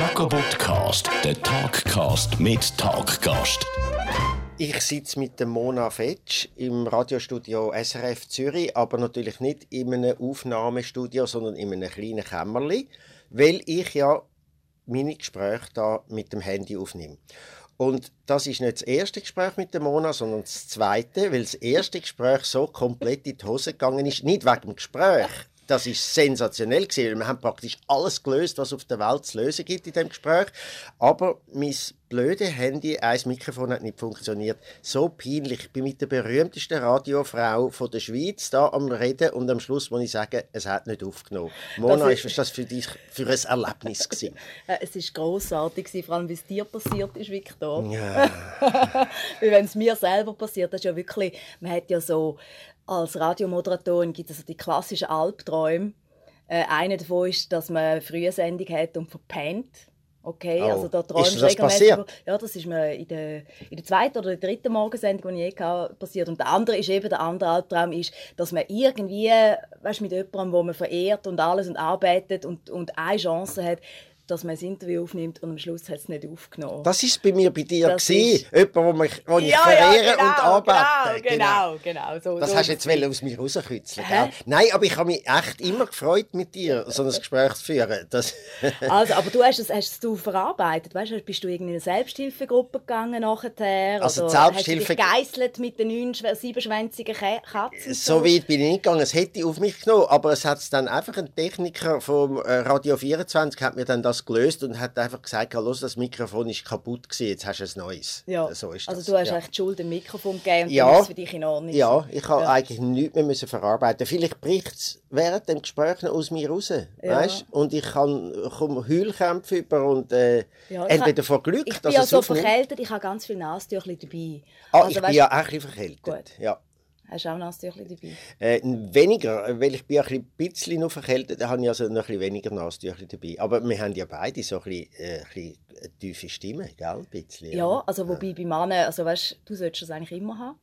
Jacobotcast, der Talkcast mit Talkgast. Ich sitze mit dem Mona Fetsch im Radiostudio SRF Zürich, aber natürlich nicht in einem Aufnahmestudio, sondern in einem kleinen Kämmerli, weil ich ja meine Gespräche da mit dem Handy aufnehme. Und das ist nicht das erste Gespräch mit der Mona, sondern das zweite, weil das erste Gespräch so komplett in die Hose gegangen ist. Nicht wegen dem Gespräch, das ist sensationell gewesen. Wir haben praktisch alles gelöst, was auf der Welt zu lösen gibt in dem Gespräch. Aber mein blöde Handy, ein Mikrofon hat nicht funktioniert. So peinlich. Ich bin mit der berühmtesten Radiofrau von der Schweiz da am Reden und am Schluss muss ich sagen, es hat nicht aufgenommen. Mona, ist, ist das für dich für ein Erlebnis gewesen? es ist großartig vor allem wie es dir passiert ist, Victor. Ja. wenn es mir selber passiert, das ist ja wirklich, man hat ja so als Radiomoderatorin gibt es also die klassischen Albträume. Äh, einer davon ist, dass man eine frühe Sendung hat und verpennt. Okay, oh. also da träumst ist das passiert? Ja, das ist mir in der, in der zweiten oder der dritten Morgensendung, die ich je hatte, passiert. Und der andere ist eben, der andere Albtraum ist, dass man irgendwie, weißt, mit jemandem, wo man verehrt und alles und arbeitet und, und eine Chance hat, dass man ein Interview aufnimmt und am Schluss hat es nicht aufgenommen. Das ist bei mir bei dir das gewesen. Jemand, wo, mich, wo ich ja, verehre ja, genau, und arbeite. Genau, genau. genau. So, das so hast du jetzt aus mir rauskitzeln, Nein, aber ich habe mich echt immer gefreut, mit dir so ein Gespräch zu führen. Das also, aber du hast es, hast du verarbeitet, weißt? Bist du in eine Selbsthilfegruppe gegangen nachher? Also die Selbsthilfe... Hast du dich mit den neun siebenschwänzigen Katzen? So weit bin ich nicht gegangen. Es hätte auf mich genommen, aber es hat dann einfach ein Techniker vom äh, Radio 24 hat mir dann das gelöst und hat einfach gesagt, los, das Mikrofon ist kaputt gewesen, jetzt hast du ein neues. Ja. So ist also das. du hast ja. echt die Schuld im Mikrofon gegeben und ja. ist für dich in Ordnung. Ja, ich habe ja. eigentlich nichts mehr müssen verarbeiten. Vielleicht bricht es während dem Gespräch noch aus mir raus, ja. weißt? Und ich kann, komme Heulkämpfe über und äh, ja, entweder vor Glück, ich bin ja so verkältet, ich habe ganz viele Nasentücher dabei. Ah, also, ich bin ja auch ein bisschen verkältet. Gut. Ja. Hast du auch Nasentücher dabei? Äh, weniger, weil ich bin ein bisschen noch verkältet, da habe ich also noch ein bisschen weniger Nasentücher dabei. Aber wir haben ja beide so ein bisschen, äh, ein bisschen eine tiefe Stimme, gell? Ein bisschen, ja, also wobei ja. bei Männern, also weißt, du solltest das eigentlich immer haben.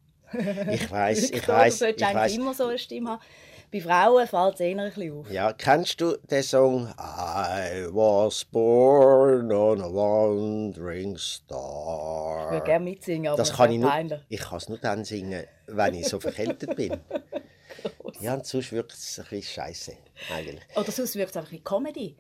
ich weiß, ich weiß. Du solltest eigentlich weiss. immer so eine Stimme haben. Bei Frauen fällt es eher ein bisschen auf. Ja, kennst du den Song I was born on a wandering star? Ich würde gerne mitsingen, aber das kann ich, nur, ich kann es nur dann singen, wenn ich so verkältet bin. ja, und sonst wirkt es ein bisschen scheiße eigentlich. Oder sonst wirkt es einfach wie Comedy,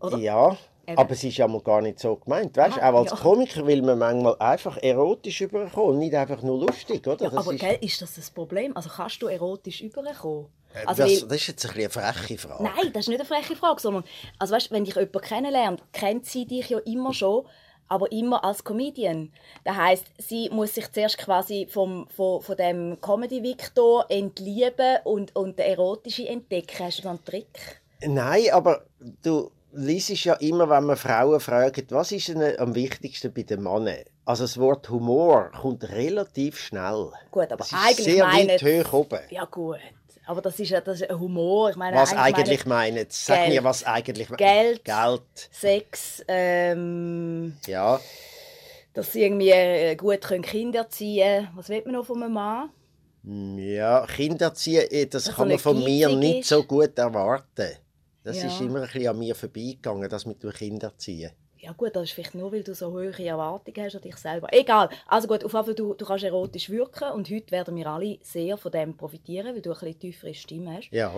oder? Ja, Eben. aber es ist ja mal gar nicht so gemeint. Weißt, ah, auch als ja. Komiker will man manchmal einfach erotisch überkommen, nicht einfach nur lustig, oder? Ja, aber ist... Gell, ist das das Problem? Also kannst du erotisch überkommen? Äh, also, das, das, ist jetzt ein eine freche Frage. Nein, das ist nicht eine freche Frage, sondern also weißt, wenn dich jemand kennenlernt, kennt sie dich ja immer schon, aber immer als Comedian. Das heißt, sie muss sich zuerst quasi vom, von, von dem Comedy Victor entlieben und, und den erotische entdecken. Hast du da einen Trick? Nein, aber du liest ja immer, wenn man Frauen fragt, was ist denn am wichtigsten bei den Männern? Also das Wort Humor kommt relativ schnell. Gut, aber eigentlich sehr meine... weit hoch oben. Ja gut. Aber das ist ja das ist ein Humor. Ich meine, was eigentlich meinen? Sag Geld, mir, was eigentlich Geld, Geld, Sex, ähm, ja. dass sie irgendwie äh, gut können Kinder erziehen können. Was will man noch von einem Mann? Ja, Kinder erziehen, äh, das dass kann man von mir nicht ist. so gut erwarten. Das ja. ist immer ein bisschen an mir vorbeigegangen, das mit dem Kinder erziehen. Ja gut, das ist vielleicht nur, weil du so hohe Erwartungen hast an dich selber. Egal. Also gut, auf jeden Fall, du, du kannst erotisch wirken und heute werden wir alle sehr von dem profitieren, weil du ein bisschen tiefere Stimme hast. Ja.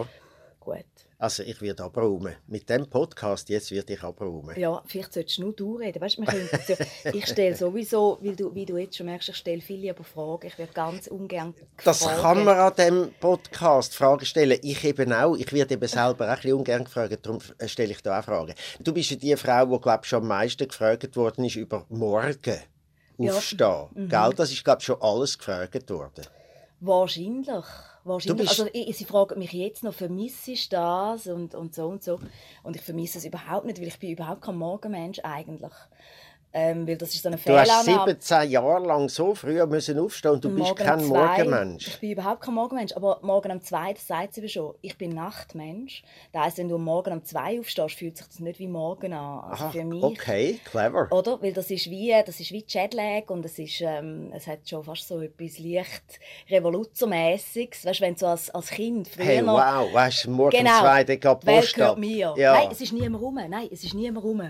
Gut. Also ich werde abräumen. Mit dem Podcast jetzt werde ich abräumen. Ja, vielleicht solltest du nur du reden. Weißt, wir können, ich stelle sowieso, weil du, wie du jetzt schon merkst, ich stelle viele lieber Fragen. Ich werde ganz ungern gefragt. Das kann man an diesem Podcast Fragen stellen. Ich eben auch. Ich werde eben selber auch ein bisschen ungern gefragt, darum stelle ich da auch Fragen. Du bist ja die Frau, die glaube schon am meisten gefragt worden ist über morgen aufstehen. Ja. Mhm. Gell? Das ist glaube ich schon alles gefragt worden. Wahrscheinlich. Wahrscheinlich. Also, ich, sie fragen mich jetzt noch, vermisse ich das und, und so und so. Und ich vermisse es überhaupt nicht, weil ich bin überhaupt kein Morgenmensch eigentlich. Ähm, weil das ist so eine du hast 17 Jahre lang so früh müssen aufstehen und du bist kein zwei, Morgenmensch. Ich bin überhaupt kein Morgenmensch. Aber morgen um zwei, das sagt sie schon, ich bin Nachtmensch. Das heisst, wenn du morgen um zwei aufstehst, fühlt sich das nicht wie morgen an. Also Aha, für mich, okay, clever. Oder? Weil das ist wie, das ist wie Jetlag und es, ist, ähm, es hat schon fast so etwas leicht Revoluzermäßiges. Weißt du, wenn du als, als Kind früher hey, wow, weißt du, morgen genau, um zwei, dann geht Welt gehört mir. Ja. Nein, es ist niemand rum. Nein, es ist niemand rum.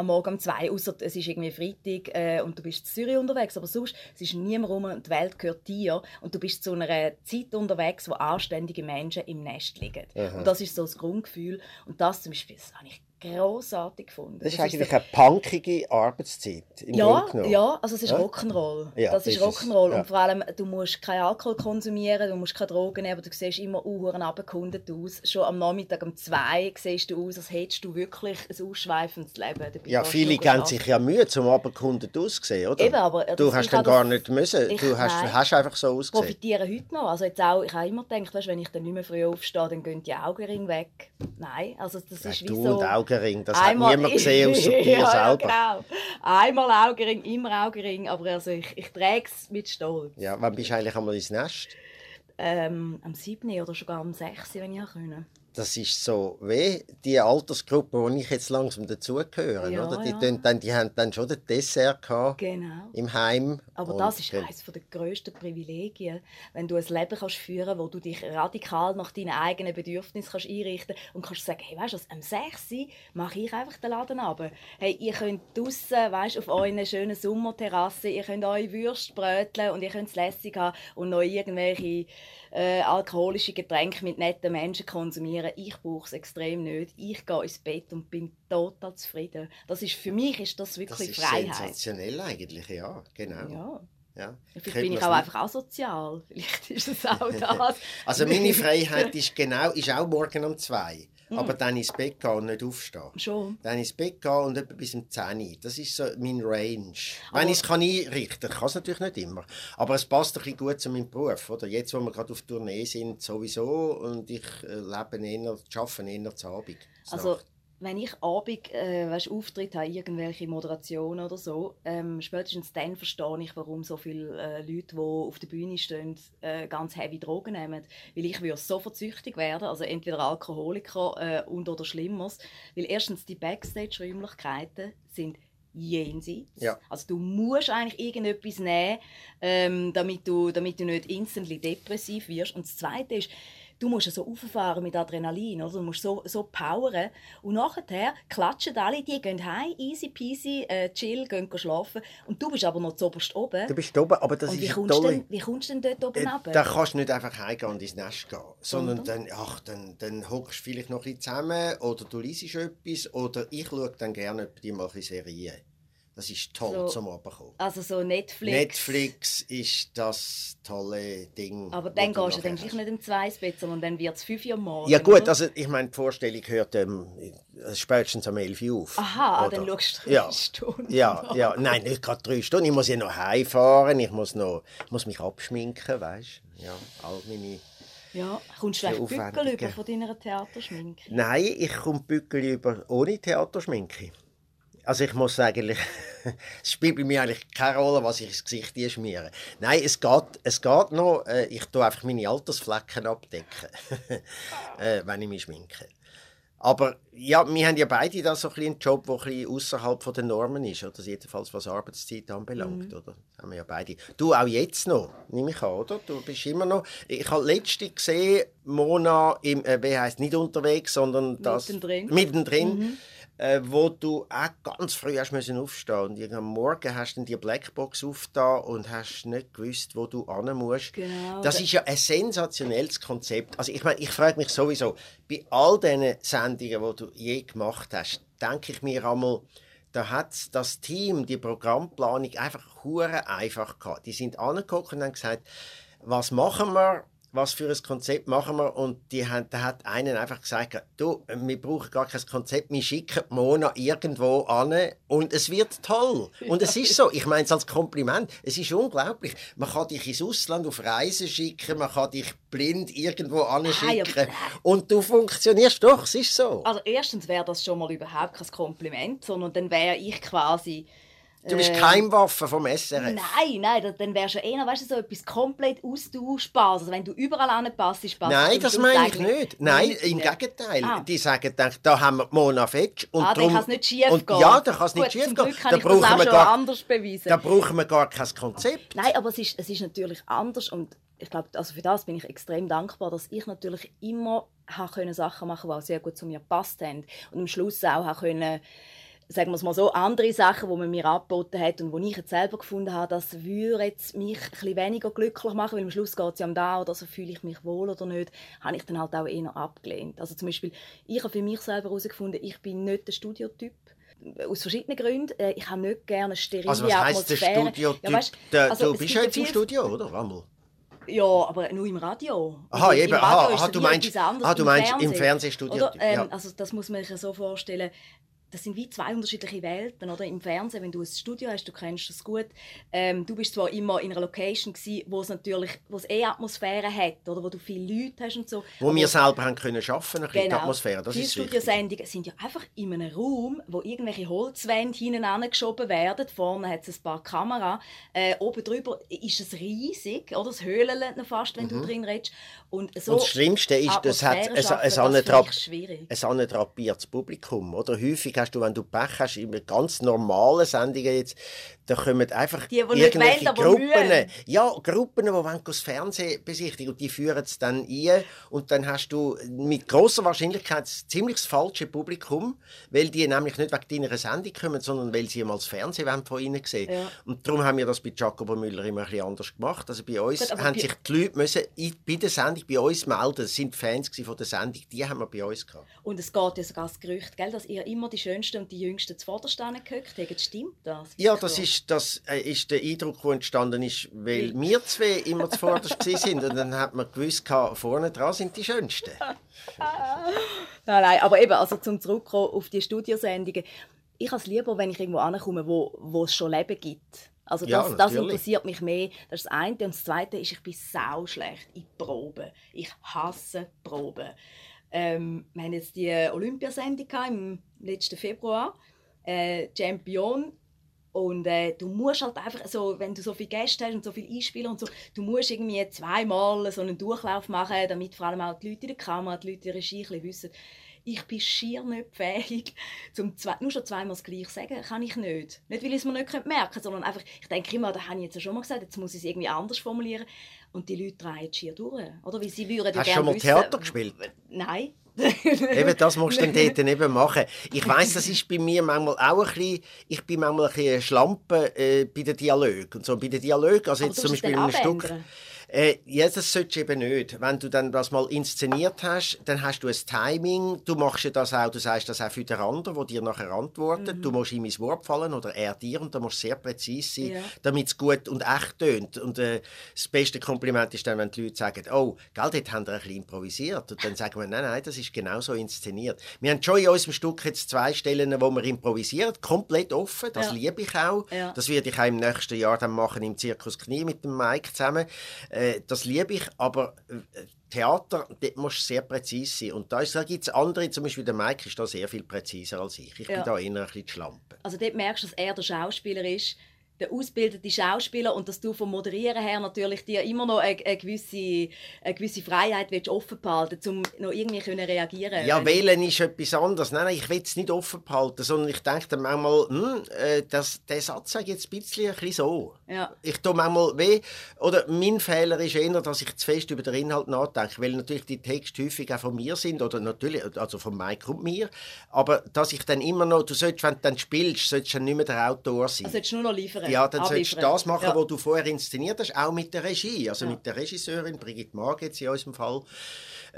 Am Morgen um zwei, außer es ist irgendwie Freitag äh, und du bist in Zürich unterwegs, aber sonst, es ist niemand rum und die Welt gehört dir und du bist zu einer Zeit unterwegs, wo anständige Menschen im Nest liegen. Aha. Und das ist so das Grundgefühl und das zum Beispiel, das habe ich großartig gefunden. Das ist das eigentlich ist eine punkige Arbeitszeit. ja, ja, also es ist ja? Rock'n'Roll. Ja, das, das ist Rock'n'Roll. Ja. Und vor allem, du musst keinen Alkohol konsumieren, du musst keine Drogen nehmen, aber du siehst immer uhren abgekundet aus. Schon am Nachmittag um zwei siehst du aus, als hättest du wirklich ein ausschweifendes Leben. Ja, viele geben sich ja Mühe zum abgekundet aussehen, oder? Eben, aber du hast dann gar nicht müssen. Ich, du hast, hast, einfach so ausgesehen. profitieren heute noch. Also jetzt auch, ich habe immer gedacht, weißt, wenn ich dann nicht mehr früh aufstehe, dann gehen die Augenringe weg. Nein, also das ist wie so... Augenring, das Einmal, hat niemand gesehen außer dir ja, selber. Ja, genau. Einmal Augenring, immer Augenring, aber also ich, ich trage es mit Stolz. Ja, wann bist du eigentlich einmal ins Nest? Ähm, am 7. oder sogar am 6., wenn ich können das ist so wie die Altersgruppe, wo ich jetzt langsam dazugehöre. Ja, oder? Die, ja. dann, die haben dann schon den Dessert gehabt genau. im Heim. Aber das ist eines der grössten Privilegien, wenn du ein Leben kannst führen wo du dich radikal nach deinen eigenen Bedürfnissen kannst einrichten und kannst sagen, hey, weißt du, am 6. mache ich einfach den Laden ab. Hey, ihr könnt draußen, weißt, auf euren schönen Sommerterrasse, ihr könnt eure Würste bröteln und ihr könnt es lässig haben und noch irgendwelche äh, alkoholische Getränke mit netten Menschen konsumieren. Ich brauche es extrem nicht. Ich gehe ins Bett und bin total zufrieden. Das ist, für mich ist das wirklich das ist Freiheit. sensationell eigentlich, ja, genau. Ja. Ja. Vielleicht bin ich auch einfach asozial. Vielleicht ist es auch das. also meine Freiheit ist genau, ist auch morgen um zwei. Mhm. Aber dann ins Bett gehen und nicht aufstehen. Schon. Dann ins Bett gehen und etwa bis um 10 Uhr. Das ist so mein Range. Aber Wenn ich es kann einrichten kann, kann es natürlich nicht immer. Aber es passt ein bisschen gut zu meinem Beruf. Oder? Jetzt, wo wir gerade auf Tournee sind, sowieso. Und ich äh, lebe eher, arbeite eher zu Abend. Also, wenn ich Abend äh, weißt, Auftritt habe, irgendwelche Moderationen oder so, ähm, spätestens dann verstehe ich, warum so viele äh, Leute, die auf der Bühne stehen, äh, ganz heavy Drogen nehmen. Weil ich würde sofort süchtig werden, also entweder Alkoholiker äh, und oder Schlimmeres. Weil erstens die Backstage-Räumlichkeiten sind jenseits. Ja. Also du musst eigentlich irgendetwas nehmen, ähm, damit, du, damit du nicht instantly depressiv wirst. Und das Zweite ist, du musst so auffahren mit Adrenalin, oder? du musst so, so powern. Und nachher klatschen alle, die gehen heim, easy peasy, äh, chill, gehen schlafen. Und du bist aber noch zuoberst oben. Du bist oben, aber das und ist wie kommst, denn, wie kommst du denn dort oben äh, runter? Da kannst du nicht einfach heimgehen und ins Nest gehen, sondern dann, ach, dann, dann hockst du vielleicht noch ein bisschen zusammen oder du liest etwas oder ich schaue dann gerne die mal Serien. Das ist toll so, zum Abkommen. Also so Netflix. Netflix ist das tolle Ding. Aber dann gehst du dann gleich nicht im Zweisbett, sondern dann wird es 5 Uhr morgens. Ja gut, also ich meine, die Vorstellung hört ähm, spätestens um 11 Uhr auf. Aha, ah, dann schaust du drei ja. Stunden. Ja, ja, nein, nicht gerade drei Stunden. Ich muss ja noch heimfahren, ich muss, noch, muss mich abschminken, weißt du. Ja, all meine... Ja, kommst du vielleicht Bückel über von deiner Theaterschminke? Nein, ich komme Bückel über ohne Theaterschminke. Also ich muss sagen, es spielt bei mir eigentlich keine Rolle, was ich ins Gesicht schmiere. Nein, es geht, es geht noch, äh, ich tue einfach meine Altersflecken abdecken, äh, wenn ich mich schminke. Aber ja, wir haben ja beide da so ein einen Job, der ein außerhalb der Normen ist, oder? jedenfalls was Arbeitszeit anbelangt, mhm. oder? Das haben wir ja beide. Du auch jetzt noch, nehme ich an, oder? Du bist immer noch. Ich habe letzte gesehen, Mona im, äh, wie heißt nicht unterwegs, sondern das mittendrin. mittendrin mhm äh, wo du auch ganz früh hast müssen aufstehen und am Morgen hast du die Blackbox aufgetan und hast nicht gewusst, wo du hin musst. Genau. Das ist ja ein sensationelles Konzept. Also ich meine, ich frage mich sowieso, bei all diesen Sendungen, die du je gemacht hast, denke ich mir einmal, da hat das Team, die Programmplanung einfach hure einfach gehabt. Die sind angeguckt und haben gesagt, was machen wir was für ein Konzept machen wir? Und die haben, da hat einen einfach gesagt, du, wir brauchen gar kein Konzept, wir schicken Mona irgendwo an und es wird toll. Und es ist so, ich meine es als Kompliment, es ist unglaublich. Man kann dich ins Ausland auf Reisen schicken, man kann dich blind irgendwo anschicken und du funktionierst doch, es ist so. Also erstens wäre das schon mal überhaupt kein Kompliment, sondern dann wäre ich quasi Du bist äh, Keimwaffe vom SRF. Nein, nein, dann wärst du eher weißt du, so etwas komplett austauschbares. Also wenn du überall anpasst, passt Nein, das meine ich nicht. Nein, nicht. im Gegenteil. Ah. Die sagen, da haben wir Mona Fetsch. Und ah, dann kann es nicht schief und, gehen. Ja, dann kann es nicht schief gehen. Da brauchen, wir gar, anders beweisen. da brauchen wir gar kein Konzept. Nein, aber es ist, es ist natürlich anders und ich glaube, also für das bin ich extrem dankbar, dass ich natürlich immer Sachen machen konnte, die sehr gut zu mir gepasst haben. Und am Schluss auch können sagen wir es mal so, andere Sachen, die man mir angeboten hat und wo ich jetzt selber gefunden habe, das würde jetzt mich ein weniger glücklich machen, weil am Schluss geht es ja um da oder so, fühle ich mich wohl oder nicht, habe ich dann halt auch eher abgelehnt. Also zum Beispiel, ich habe für mich selber herausgefunden, ich bin nicht der Studiotyp aus verschiedenen Gründen. Äh, ich habe nicht gerne sterile also was heisst Atmosphäre. der Studiotyp? Ja, weißt, also du bist ja jetzt im Studio, oder? Rammel? Ja, aber nur im Radio. Aha, eben, aha, aha, du meinst- etwas anderes ah, du meinst im. Fernsehstudio? Ähm, ja. Also das muss man sich so vorstellen. Das sind wie zwei unterschiedliche Welten, oder? Im Fernsehen, wenn du ein Studio hast, du kennst das gut. Ähm, du bist zwar immer in einer Location gsi, wo es natürlich, wo es eh Atmosphäre hat, oder wo du viele Leute hast und so. Wo wir selber haben können schaffen, ein die Genau. Atmosphäre, das Viele ist. Studiosendungen sind ja einfach in einem Raum, wo irgendwelche Holzwände hinten angeschoben werden. Vorne hat es ein paar Kameras. Äh, oben drüber ist es riesig, oder? Höhlt noch fast, wenn du drin redest. Und, so Mhm. Und das Schlimmste ist, das hat ein, ein, das ein antrapiertes Publikum. Oder? Häufig hast du, wenn du Pech hast, in ganz normalen Sendungen jetzt, da kommen einfach Die, die irgendwelche wollen, Gruppen, ja, Gruppen, die wollen das Fernsehen besichtigen und die führen es dann ein und dann hast du mit großer Wahrscheinlichkeit ein ziemlich das falsche Publikum, weil die nämlich nicht wegen deiner Sendung kommen, sondern weil sie mal das Fernsehen von ihnen sehen Ja. Und darum haben wir das bei Jacobo Müller immer ein bisschen anders gemacht. Also bei uns Gut, haben sich die Leute müssen bei der Sendung bei uns melden. Das sind Fans von der Sendung, die haben wir bei uns gehabt. Und es geht ja sogar das Gerücht, gell, dass ihr immer die Schönsten und die Jüngsten zuvorderst gehockt habt. Stimmt das? Ja, das ist, das äh, ist der Eindruck, der entstanden ist, weil wir zwei immer zuvorderst sind. Und dann hat man gewusst, vorne dran sind die Schönsten. Nein, nein, aber eben, also zum Zurückkommen auf die Studiosendungen. Ich habe es lieber, wenn ich irgendwo ankomme, wo, wo es schon Leben gibt. Also Ja, das, das natürlich. interessiert mich mehr. Das ist das eine. Und das zweite ist, ich bin sau schlecht in Proben. Ich hasse Proben. Ähm, wir haben jetzt die Olympiasendung im letzten Februar. Äh, Champion. Und äh, du musst halt einfach, so, wenn du so viele Gäste hast und so viele Einspieler und so, du musst irgendwie zweimal so einen Durchlauf machen, damit vor allem auch die Leute in der Kamera, die Leute in der Regie wissen, ich bin schier nicht fähig, zum zwei, nur schon zweimal das Gleiche sagen, kann ich nicht. Nicht, weil ich es mir nicht merken könnte, sondern einfach, ich denke immer, da habe ich jetzt ja schon mal gesagt, jetzt muss ich es irgendwie anders formulieren. Und die Leute drehen schier durch. Oder? Weil sie würden Hast du schon mal wissen- Theater gespielt? Nein. Eben, das musst du dann dort eben machen. Ich weiss, das ist bei mir manchmal auch ein bisschen, ich bin manchmal ein bisschen Schlampe äh, bei den Dialogen. Und so bei den Dialogen, also jetzt zum Beispiel in einem Stück. Äh, ja, das solltest du eben nicht. Wenn du dann das mal inszeniert hast, dann hast du ein Timing. Du machst ja das auch, du sagst das auch für den anderen, der dir nachher antwortet. Mhm. Du musst ihm ins Wort fallen oder er dir und da musst du sehr präzise sein, Ja. damit es gut und echt tönt. Und äh, das beste Kompliment ist dann, wenn die Leute sagen, oh, gell, dort haben wir ein bisschen improvisiert. Und dann sagen wir, nein, nein, das ist genau so inszeniert. Wir haben schon in unserem Stück jetzt zwei Stellen, wo wir improvisieren, komplett offen. Das Ja. liebe ich auch. Ja. Das werde ich auch im nächsten Jahr dann machen im Zirkus Knie mit dem Mike zusammen. Äh, das liebe ich, aber äh, Theater, dort musst du sehr präzise sein. Und da, ist- da gibt es andere, zum Beispiel der Mike ist da sehr viel präziser als ich. Ich Ja. bin da eher ein bisschen die Schlampe. Also dort merkst du, dass er der Schauspieler ist, der ausgebildete Schauspieler und dass du vom Moderieren her natürlich dir immer noch eine, eine, gewisse, eine gewisse Freiheit willst offen behalten um noch irgendwie können reagieren Ja, wählen ist etwas anderes. Nein, nein, ich will es nicht offen behalten, sondern ich denke dann manchmal, hm, äh, das, der Satz sage jetzt ein bisschen, ein bisschen so. Ja. Ich tue manchmal weh, oder mein Fehler ist eher, dass ich zu fest über den Inhalt nachdenke, weil natürlich die Texte häufig auch von mir sind, oder natürlich, also von Mike und mir, aber dass ich dann immer noch, du solltest, wenn du dann spielst, solltest du dann nicht mehr der Autor sein. Also solltest du nur noch liefern. Ja, dann solltest du abliefern. das machen, ja. was du vorher inszeniert hast, auch mit der Regie, also Ja. mit der Regisseurin Brigitte Mag jetzt in unserem Fall.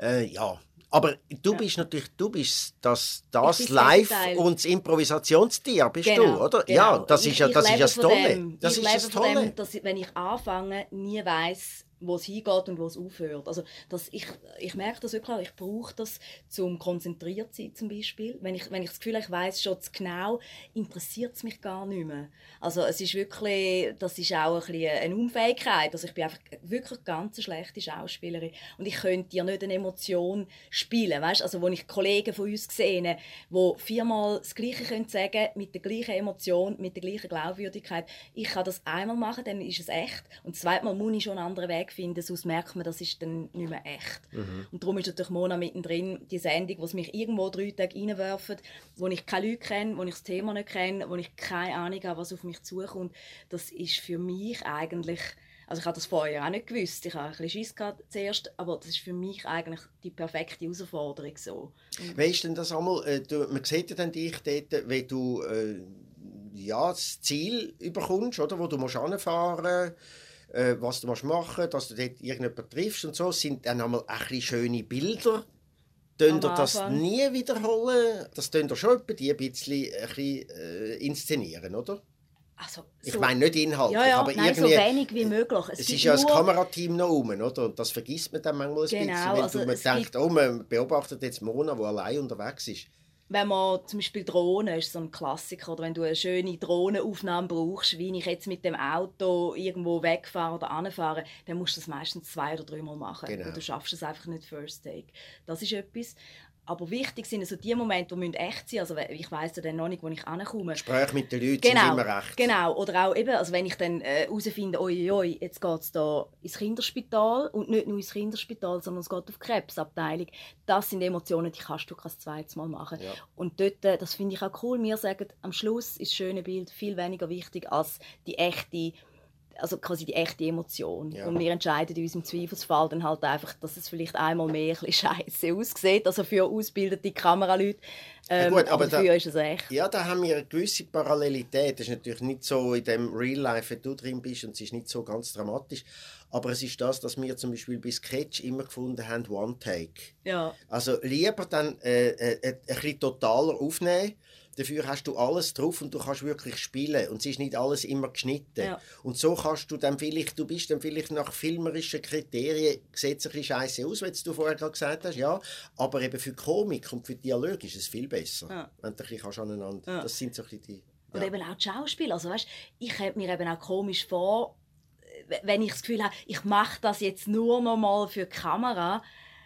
Äh, ja, aber du bist natürlich, du bist das, das Live und das Improvisationstier bist Genau, du, oder? genau. Ja, das Ich- ist ja das, ist ja das Tolle. dem. Das ist das Tolle. Dem, dass ich, wenn ich anfange, nie weiß, wo es hingeht und wo es aufhört. Also, dass ich, ich merke das wirklich, ich brauche das, zum konzentriert zu sein zum Beispiel. Wenn ich, wenn ich das Gefühl habe, ich weiß schon zu genau, interessiert es mich gar nicht mehr. Also es ist wirklich, das ist auch ein bisschen eine Unfähigkeit. Also ich bin einfach wirklich eine ganz schlechte Schauspielerin und ich könnte dir nicht eine Emotion spielen, weißt? Also wo ich Kollegen von uns gesehen, wo viermal das Gleiche können sagen mit der gleichen Emotion, mit der gleichen Glaubwürdigkeit. Ich kann das einmal machen, dann ist es echt und das zweite Mal muss ich schon einen anderen Weg finden, sonst merkt man, das ist dann nicht mehr echt. Und darum ist natürlich Mona mittendrin die Sendung, sie mich irgendwo drei Tage reinwerfen, wo ich keine Leute kenne, wo ich das Thema nicht kenne, wo ich keine Ahnung habe, was auf mich zukommt. Das ist für mich eigentlich Also ich habe das vorher auch nicht gewusst. Ich habe ein bisschen Schiss gehabt zuerst, aber das ist für mich eigentlich die perfekte Herausforderung so. Weißt du denn das einmal, äh, du, man sieht ja dann dich dort, wenn du äh, ja, das Ziel überkommst, oder, wo du musst hinfahren äh, was du machen dass du dort irgendjemanden triffst und so, sind dann einmal ein bisschen schöne Bilder. Tun ihr das nie wiederholen? Das tun ihr schon die ein bisschen, ein bisschen äh, inszenieren, oder? Also, so, ich meine nicht inhaltlich, ja, ja, aber nein, irgendwie, so wenig wie möglich. Es, es ist ja ein Kamerateam noch rum, oder? Und das vergisst man dann manchmal ein genau, bisschen, weil also man denkt, oh, man beobachtet jetzt Mona, die allein unterwegs ist. Wenn man zum Beispiel Drohnen ist so ein Klassiker, oder wenn du eine schöne Drohnenaufnahme brauchst, wie ich jetzt mit dem Auto irgendwo wegfahre oder anfahre, dann musst du das meistens zwei oder dreimal machen. Genau. Und du schaffst es einfach nicht First Take. Das ist etwas. Aber wichtig sind also die Momente, die echt sein müssen. Also ich weiss ja dann noch nicht, wo ich ankomme. Gespräche mit den Leuten genau, sind immer recht. Genau, oder auch eben, also wenn ich dann herausfinde, äh, oi, jetzt geht es da ins Kinderspital und nicht nur ins Kinderspital, sondern es geht auf die Krebsabteilung. Das sind Emotionen, die kannst du kein zweites Mal machen. Ja. Und dort, äh, das finde ich auch cool, wir sagen, am Schluss ist das schöne Bild viel weniger wichtig als die echte also quasi die echte Emotion. Ja. Und wir entscheiden in unserem Zweifelsfall dann halt einfach, dass es vielleicht einmal mehr ein scheiße aussieht, also für ausgebildete Kameraleute. Ähm, ja gut, aber dafür da, ist es echt. Ja, da haben wir eine gewisse Parallelität. Das ist natürlich nicht so in dem Real Life, wenn du drin bist, und es ist nicht so ganz dramatisch. Aber es ist das, dass wir zum Beispiel bei Sketch immer gefunden haben, One Take. Ja. Also lieber dann äh, äh, äh, ein bisschen totaler aufnehmen. Dafür hast du alles drauf und du kannst wirklich spielen und es ist nicht alles immer geschnitten. Ja. Und so kannst du dann vielleicht, du bist dann vielleicht nach filmerischen Kriterien, sieht es ein bisschen scheiße aus, wie du vorher gerade gesagt hast, ja, aber eben für Komik und für Dialog ist es viel besser, Ja. wenn du ein bisschen aneinander. Ja. Das sind so ein bisschen die... Oder eben auch die Schauspieler. Also, weißt, ich hätte mir eben auch komisch vor, wenn ich das Gefühl habe, ich mache das jetzt nur noch mal für die Kamera.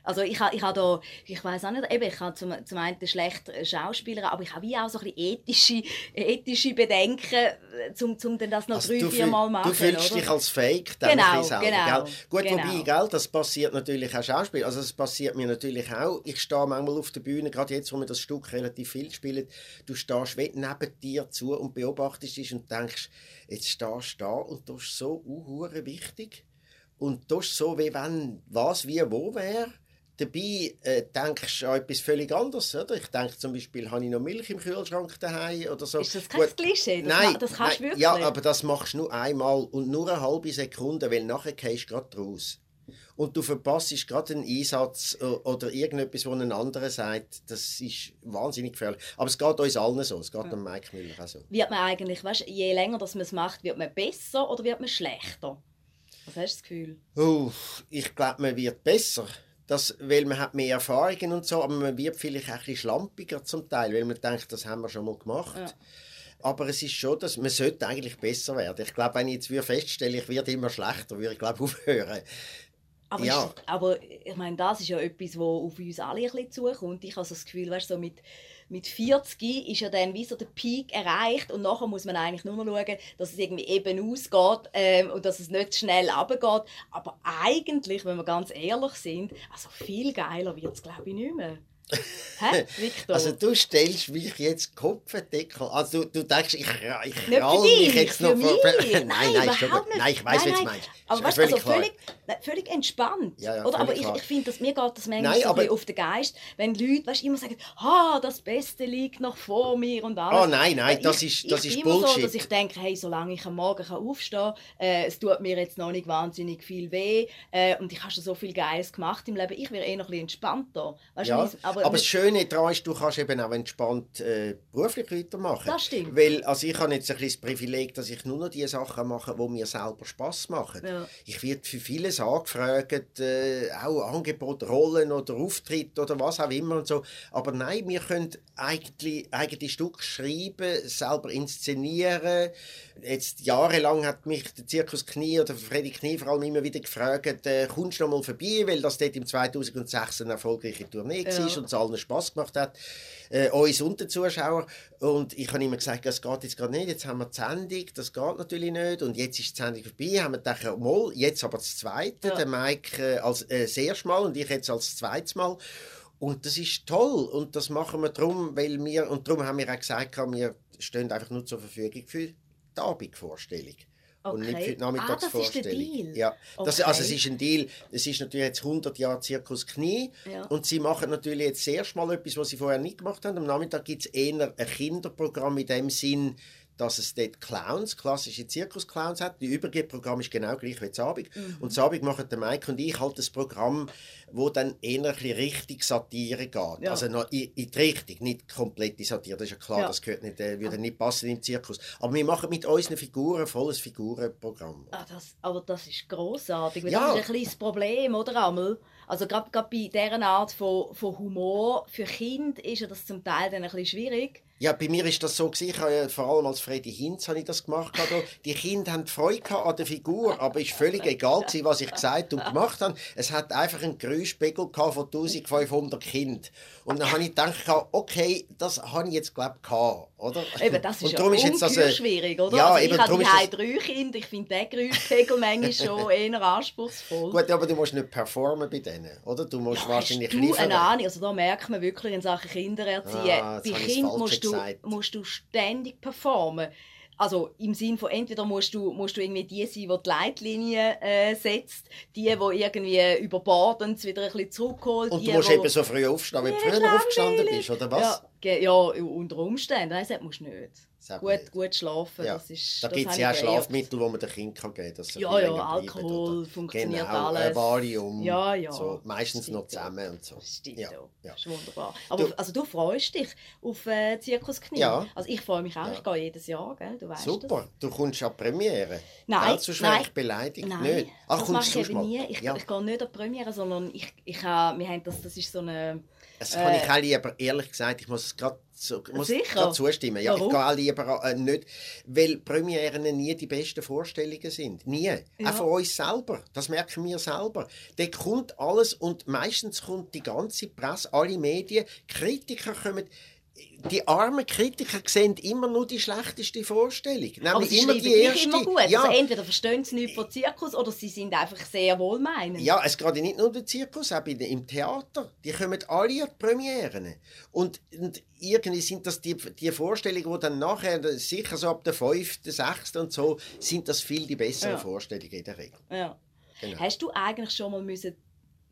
Also ich habe ich ha da, ich weiß auch nicht, eben, ich habe zum, zum einen schlecht Schauspieler, aber ich habe wie auch so ein bisschen ethische, ethische Bedenken, äh, zum, dann das noch Also drei, vier Mal machen. du fühlst oder? dich als Fake dann Genau, selber, genau, gell? Gut, genau. wobei, gell, das passiert natürlich auch Schauspiel. Also das passiert mir natürlich auch. Ich stehe manchmal auf der Bühne, gerade jetzt, wo wir das Stück relativ viel spielen, du stehst neben dir zu und beobachtest dich und denkst, jetzt stehst du da und das ist so uhure wichtig. Und das ist so, wie wenn was, wie, wo wäre. Dabei äh, denkst du an etwas völlig anderes. Oder? Ich denke zum Beispiel, habe ich noch Milch im Kühlschrank daheim oder so. Ist das kein Gut, Klischee? Das nein, das kannst du nein, wirklich Ja, aber das machst du nur einmal und nur eine halbe Sekunde, weil nachher gehst du gerade raus. Und du verpasst gerade einen Einsatz oder irgendetwas, wo ein anderer sagt, das ist wahnsinnig gefährlich. Aber es geht uns allen so, es geht dem Mike Müller auch so. Wird man eigentlich, weißt, je länger dass man es macht, wird man besser oder wird man schlechter? Was hast du das Gefühl? Uh, ich glaube, man wird besser. Das, weil man hat mehr Erfahrungen und so, aber man wird vielleicht auch ein bisschen schlampiger zum Teil, weil man denkt, das haben wir schon mal gemacht. Ja. Aber es ist schon, dass man sollte eigentlich besser werden. Ich glaube, wenn ich jetzt würde feststellen, ich werde immer schlechter, würde ich glaube aufhören. Aber, Ja. ist, aber ich meine, das ist ja etwas, was auf uns alle ein bisschen zukommt. Ich habe so das Gefühl, weißt, so mit, mit 40 ist ja dann wie so der Peak erreicht und nachher muss man eigentlich nur noch schauen, dass es irgendwie eben ausgeht ähm, und dass es nicht schnell runtergeht. Aber eigentlich, wenn wir ganz ehrlich sind, also viel geiler wird es glaube ich nicht mehr. Hä, Victor? Also du stellst mich jetzt Kopfendeckel. Also du, du denkst, ich, ich Nicht rall für dich, mich jetzt noch mich. nein, nein, schon gut. nicht. nein, ich weiß, Nein, was du nein. meinst. Aber weißt, völlig also völlig, nein, völlig entspannt. Ja, ja, oder? Aber völlig ich, klar. ich finde, dass mir geht das manchmal Nein, so aber- auf den Geist, wenn Leute weißt, immer sagen, ha, das Beste liegt noch vor mir und alles. Oh, nein, nein, Weil das ich, ist- das ich ist immer so, Bullshit. dass ich denke, hey, solange ich am Morgen kann aufstehen kann, äh, es tut mir jetzt noch nicht wahnsinnig viel weh äh, und ich habe schon so viel Geiles gemacht im Leben, ich wäre eh noch ein bisschen entspannter. Weißt, Ja, ich- aber, das Schöne daran ist, du kannst eben auch entspannt äh, beruflich weitermachen. Das stimmt. Weil, also ich habe jetzt ein bisschen das Privileg, dass ich nur noch die Sachen mache, die mir selber Spass machen. Ja. Ich werde für vieles angefragt, äh, auch Angebot, Rollen oder Auftritt oder was auch immer und so. Aber nein, wir können eigentlich eigene Stück schreiben, selber inszenieren. Jetzt jahrelang hat mich der Zirkus Knie oder Freddy Knie vor allem immer wieder gefragt, äh, kommst du noch mal vorbei, weil das dort im 2006 eine erfolgreiche Tournee Ja. war und es allen Spass gemacht hat, äh, uns und den Zuschauern. Und ich habe immer gesagt, das geht jetzt gerade nicht, jetzt haben wir die Sendung, das geht natürlich nicht und jetzt ist die Sendung vorbei, haben wir gedacht, mal, jetzt aber das Zweite, Ja. der Mike äh, als äh, das erste Mal und ich jetzt als zweites Mal. Und das ist toll und das machen wir darum, weil wir, und darum haben wir auch gesagt, wir stehen einfach nur zur Verfügung für die Abendvorstellung. Und nicht für die Okay. Ah, das ist der Nachmittagsvorstellung. Deal. Ja, das, also es Okay. ist ein Deal. Es ist natürlich jetzt 100 Jahre Zirkus Knie Ja. und sie machen natürlich jetzt das erste Mal etwas, was sie vorher nicht gemacht haben. Am Nachmittag gibt es eher ein Kinderprogramm in dem Sinn, dass es dort Clowns, klassische Zirkusclowns hat. Die übrige Programm ist genau gleich wie Abend. Mhm. Und Abend machen der Mike und ich halt das Programm, wo dann eher ein richtig Satire geht. Ja. Also noch in, in die Richtung, nicht komplette Satire. Das ist ja klar, Ja. das gehört nicht, äh, würde nicht passen im Zirkus. Aber wir machen mit unseren Figuren ein volles Figurenprogramm. Ah, das, aber das ist grossartig, weil Ja. das ist ein kleines Problem, oder Amel? Also gerade gerade bei dieser Art von, von Humor für Kinder ist ja das zum Teil dann ein bisschen schwierig. Ja, bei mir ist das so gewesen. Ich habe ja, vor allem als Freddy Hinz habe ich das gemacht. gehabt. Die Kinder haben Freude an der Figur, aber es ist völlig egal gewesen, was ich gesagt und gemacht habe. Es hat einfach einen Geräuschpegel von 1500 Kindern. Und dann habe ich gedacht, okay, das habe ich jetzt glaube ich gehabt, oder? Eben, das ist und ja darum ungeheuer ist jetzt das, äh, schwierig, oder? Ja, also eben, ich habe das, drei Kinder, ich finde den Geräuschpegel manchmal schon eher anspruchsvoll. Gut, aber du musst nicht performen bei denen, oder? Du musst Ja, wahrscheinlich hast du eine liefern. Ahnung? Also da merkt man wirklich in Sachen Kindererziehen, Ah, bei Falsche musst du, gesagt. musst du ständig performen. Also im Sinn von entweder musst du, musst du irgendwie die sein, die die Leitlinie äh, setzt, die, die irgendwie über Bord und wieder ein bisschen zurückholt. Und die, du musst wo- eben so früh aufstehen, wie du früher aufgestanden bist, oder was? Ja, ja, unter Umständen. Nein, das musst du nicht. Gut, gut schlafen, Ja. das ist Da das gibt es ja auch ich. Schlafmittel, die man den Kindern kann geben kann. Ja, ja, Alkohol oder? funktioniert genau, alles. Ein Valium. Ja, ja. So, meistens Stimmt, noch zusammen und so. Das stimmt ja, ja. Das ist wunderbar. Aber Du- also, du freust dich auf äh, Zirkus Knie? Ja. Also ich freue mich auch. Ich gehe jedes Jahr, gell? du weißt Super, du kommst an die Premiere. Nein, Gell, sonst nein. ich beleidigt. Nein, Nicht. Ach, das mache ich eben nie. Ich, ich gehe nicht an die Premiere, sondern ich, ich habe, wir haben das, das ist so eine... das kann ich äh, auch lieber, ehrlich gesagt, ich muss es gerade so, muss Sicher? gerade zustimmen. Ja, Warum? ich gehe auch lieber äh, nicht, weil Premieren nie die besten Vorstellungen sind. Nie. Ja. Auch von uns selber. Das merken wir selber. Da kommt alles und meistens kommt die ganze Presse, alle Medien, Kritiker kommen. Die armen Kritiker sehen immer nur die schlechteste Vorstellung. Nämlich Aber sie immer die erste. immer gut. Ja, Also entweder verstehen sie nichts von Zirkus oder sie sind einfach sehr wohlmeinend. Ja, es geht nicht nur um den Zirkus, auch im Theater. Die kommen alle an die Premieren. Und, und irgendwie sind das die, die Vorstellungen, die dann nachher, sicher so ab der 5., 6. und so, sind das viel die besseren Ja. Vorstellungen in der Regel. Ja. Genau. Hast du eigentlich schon mal müssen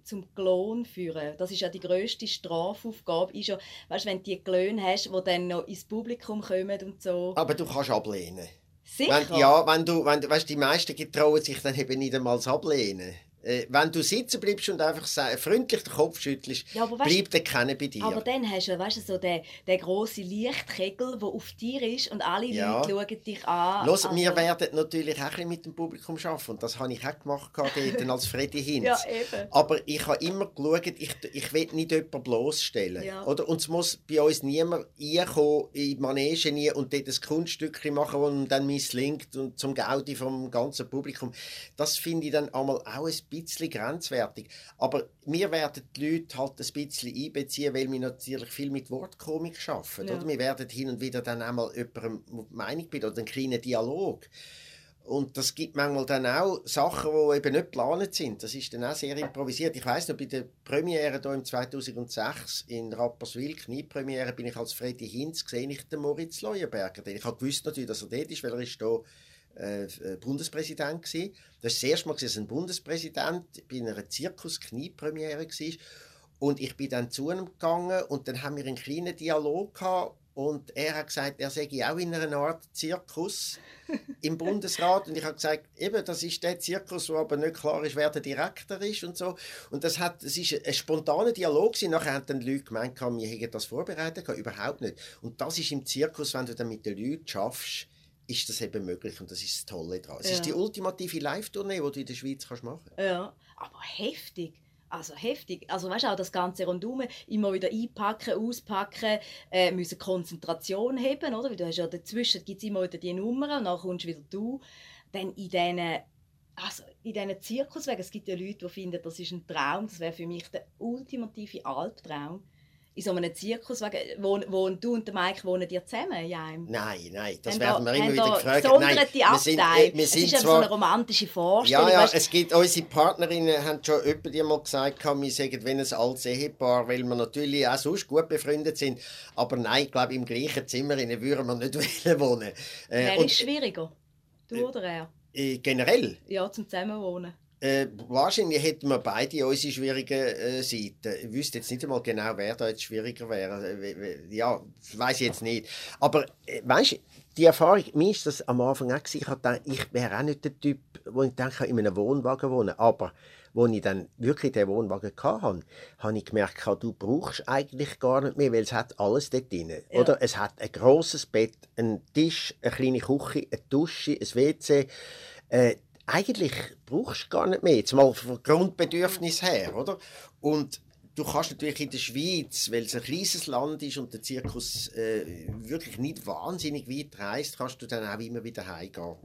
zum Klon führen? Das ist ja die grösste Strafaufgabe. Ist ja, weißt, wenn du die Klöne hast, die dann noch ins Publikum kommen und so. Aber du kannst ablehnen. Sicher? Wenn, ja, wenn du, wenn, weißt, die meisten getrauen sich dann eben nicht einmal Ablehnen. Äh, wenn du sitzen bleibst und einfach freundlich den Kopf schüttelst, Ja, weißt- bleibt der keiner bei dir. Aber dann hast du, weißt du so den, den grossen Lichtkegel, der auf dir ist und alle Ja. Leute schauen dich an. Los, Also- wir werden natürlich auch ein mit dem Publikum arbeiten. Und das habe ich auch gemacht dort als Freddy Hinz. Ja, eben. Aber ich habe immer geschaut, ich, ich will nicht jemanden bloßstellen. Ja. Oder? Und es muss bei uns niemand reinkommen, in die Manege nie und dort ein Kunststückchen machen, das dann misslingt und zum Gaudi vom ganzen Publikum. Das finde ich dann einmal auch ein bisschen grenzwertig. Aber wir werden die Leute halt ein bisschen einbeziehen, weil wir natürlich viel mit Wortkomik arbeiten. Ja. Oder? Wir werden hin und wieder dann einmal jemandem Meinung bilden oder einen kleinen Dialog. Und das gibt manchmal dann auch Sachen, die eben nicht geplant sind. Das ist dann auch sehr improvisiert. Ich weiss noch, bei der Premiere hier im 2006 in Rapperswil, Kniepremiere, bin ich als Freddy Hinz gesehen, ich den Moritz Leuenberger. Ich habe gewusst natürlich, dass er dort ist, weil er ist hier äh, äh, Bundespräsident war. Das war das erste Mal, dass ein Bundespräsident bei einer Zirkus-Kniepremiere war. Und ich bin dann zu ihm gegangen und dann haben wir einen kleinen Dialog gehabt und er hat gesagt, er sei auch in einer Art Zirkus im Bundesrat und ich habe gesagt, eben, das ist der Zirkus, wo aber nicht klar ist, wer der Direktor ist und so. Und das hat, es ist ein spontaner Dialog gewesen. Nachher haben dann die Leute gemeint, wir hätten das vorbereitet, überhaupt nicht. Und das ist im Zirkus, wenn du dann mit den Leuten schaffst, ist das eben möglich und das ist das Tolle daran. Es Ja. ist die ultimative Live-Tournee, die du in der Schweiz kannst machen Ja, aber heftig. Also heftig. Also weißt du auch das ganze rundum, immer wieder einpacken, auspacken, äh, müssen Konzentration haben, oder? Weil du hast ja dazwischen gibt es immer wieder die Nummern und dann kommst wieder du. Dann in diesen also in diesen Zirkuswegen, es gibt ja Leute, die finden, das ist ein Traum, das wäre für mich der ultimative Albtraum. In so einem Zirkusweg, wo, wo du und der Mike wohnen die zusammen in einem. Nein, nein, das Haben werden da- wir immer wieder gefragt. Nein, wir sind, äh, wir es sind ist eben so zwar, eine romantische Vorstellung. Ja, ja, weißt es gibt unsere Partnerinnen haben schon die mal gesagt, wir sagen, wenn ein altes Ehepaar, weil wir natürlich auch sonst gut befreundet sind, aber nein, ich glaube im gleichen Zimmer würden wir nicht wollen wohnen. Äh, Wer ist schwieriger? Du oder er? Äh, generell? Ja, zum Zusammenwohnen. Äh, wahrscheinlich hätten wir beide unsere schwierigen äh, Seiten. Ich wüsste jetzt nicht einmal genau, wer da jetzt schwieriger wäre. Äh, ja, weiß ich jetzt nicht. Aber äh, weißt du, die Erfahrung, mir ist das am Anfang auch gewesen, ich, gedacht, ich wäre auch nicht der Typ, wo ich denke, in einem Wohnwagen wohnen. Aber als ich dann wirklich den Wohnwagen hatte, habe ich gemerkt, du brauchst eigentlich gar nicht mehr, weil es hat alles dort drin. Ja. Oder es hat ein grosses Bett, einen Tisch, eine kleine Küche, eine Dusche, ein WC. Äh, eigentlich brauchst du gar nicht mehr, jetzt mal vom Grundbedürfnis her, oder? Und du kannst natürlich in der Schweiz, weil es ein kleines Land ist und der Zirkus äh, wirklich nicht wahnsinnig weit reist, kannst du dann auch immer wieder heimgehen.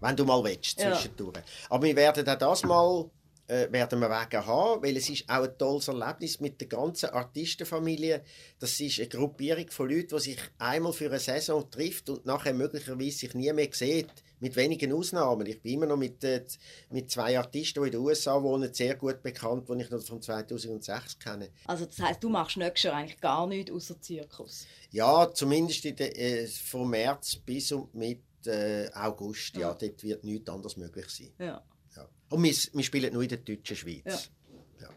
Wenn du mal willst, zwischendurch. Ja. Aber wir werden auch das mal äh, werden wir Wege haben, weil es ist auch ein tolles Erlebnis mit der ganzen Artistenfamilie. Das ist eine Gruppierung von Leuten, die sich einmal für eine Saison trifft und nachher möglicherweise sich nie mehr sieht, mit wenigen Ausnahmen. Ich bin immer noch mit, äh, mit zwei Artisten, die in den USA wohnen, sehr gut bekannt, die ich noch von 2006 kenne. Also das heißt, du machst nächstes Jahr eigentlich gar nichts außer Zirkus? Ja, zumindest in der, äh, von März bis und mit äh, August. Ja, ja, dort wird nichts anderes möglich sein. Ja. Und wir, wir spielen nur in der deutschen Schweiz. Ja. Ja.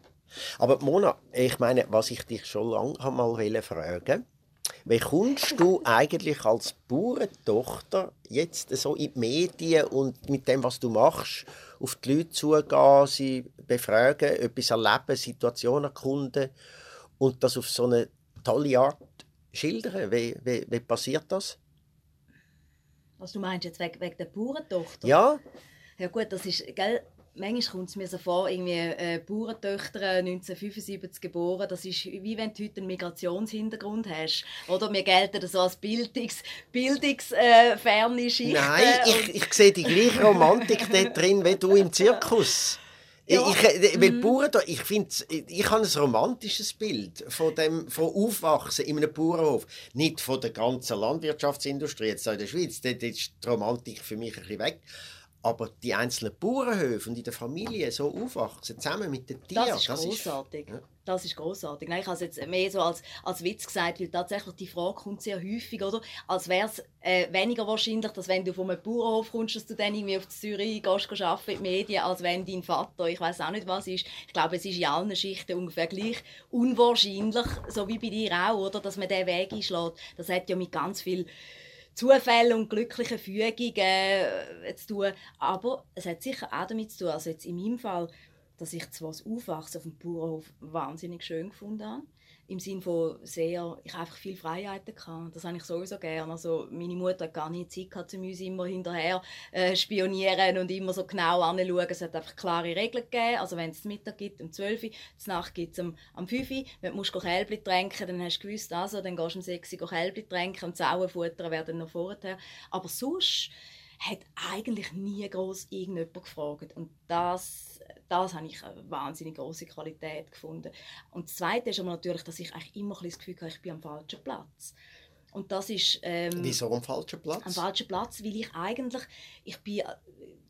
Aber Mona, ich meine, was ich dich schon lange mal fragen wie kommst du eigentlich als Bauerntochter jetzt so in die Medien und mit dem, was du machst, auf die Leute zugehen, sie befragen, etwas erleben, Situationen erkunden und das auf so eine tolle Art schildern? Wie, wie, wie passiert das? Was du meinst jetzt wegen, wegen der Bauerntochter? Ja. Ja gut, das ist, gell, manchmal kommt es mir so vor, irgendwie äh, Bauerntöchter 1975 geboren, das ist wie wenn du heute einen Migrationshintergrund hast. Oder wir gelten so als Bildungs, bildungsferne äh, Schicht. Nein, ich, ich sehe die gleiche Romantik dort drin wie du im Zirkus. Ja. Ich, äh, weil mhm. Bauern, ich finde, ich habe ein romantisches Bild von dem, von Aufwachsen in einem Bauernhof. Nicht von der ganzen Landwirtschaftsindustrie jetzt in der Schweiz. Dort ist die Romantik für mich ein bisschen weg. Aber die einzelnen Bauernhöfe und in der Familie so aufwachsen, zusammen mit den Tieren. Das ist großartig. Ja. Das ist großartig. ich habe es jetzt mehr so als, als Witz gesagt, weil tatsächlich die Frage kommt sehr häufig, oder? Als wäre es äh, weniger wahrscheinlich, dass wenn du von einem Bauernhof kommst, dass du dann irgendwie auf Zürich gehst, arbeiten in den Medien, als wenn dein Vater, ich weiß auch nicht was ist. Ich glaube, es ist in allen Schichten ungefähr gleich unwahrscheinlich, so wie bei dir auch, oder? Dass man diesen Weg einschlägt. Das hat ja mit ganz viel Zufälle und glückliche Fügungen äh, zu tun. Aber es hat sicher auch damit zu tun, also jetzt in meinem Fall, dass ich zwar das Aufwachsen auf dem Bauernhof wahnsinnig schön gefunden habe, im Sinne von sehr, ich einfach viel Freiheiten gehabt. Das habe ich sowieso gerne. Also meine Mutter hat gar nicht Zeit gehabt, zu uns immer hinterher äh, spionieren und immer so genau anschauen. Es hat einfach klare Regeln gegeben. Also wenn es Mittag gibt um 12 Uhr, Nacht gibt es um, um 5 Uhr. Wenn du musst Kälbli tränken, dann hast du gewusst, also, dann gehst du um 6 Uhr Kälbli tränken und Sauenfutter werden noch vorher. Aber sonst hat eigentlich nie groß irgendjemand gefragt. Und das, das habe ich eine wahnsinnig große Qualität gefunden. Und das Zweite ist aber natürlich, dass ich eigentlich immer ein das Gefühl habe, ich bin am falschen Platz. Und das ist... Ähm, Wieso am falschen Platz? Am falschen Platz, weil ich eigentlich... Ich bin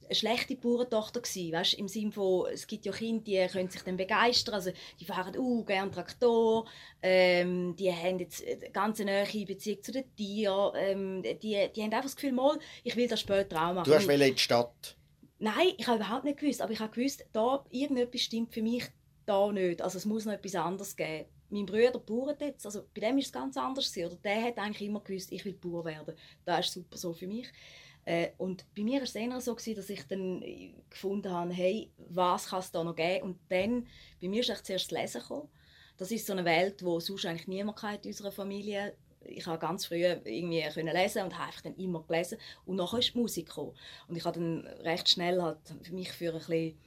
eine schlechte Bauerntochter gewesen, weißt, im Sinne von, es gibt ja Kinder, die können sich dann begeistern, also die fahren uh, gerne Traktor, ähm, die haben jetzt eine ganz nahe Beziehung zu den Tieren, ähm, die, die haben einfach das Gefühl, mal, ich will das später auch machen. Du hast in die Stadt? Nein, ich habe überhaupt nicht gewusst, aber ich habe gewusst, da irgendetwas stimmt für mich da nicht, also es muss noch etwas anderes geben. Mein Bruder bauert jetzt, also bei dem ist es ganz anders oder der hat eigentlich immer gewusst, ich will Bauer werden. Das ist super so für mich. Äh, und bei mir war es eher so, gewesen, dass ich dann gefunden habe, hey, was kann es da noch geben? Und dann, bei mir ist echt zuerst das Lesen gekommen. Das ist so eine Welt, wo sonst eigentlich niemand in unserer Familie ich habe ganz früh irgendwie können lesen und habe einfach dann immer gelesen und nachher ist die Musik gekommen. und ich habe dann recht schnell halt für mich für ein bisschen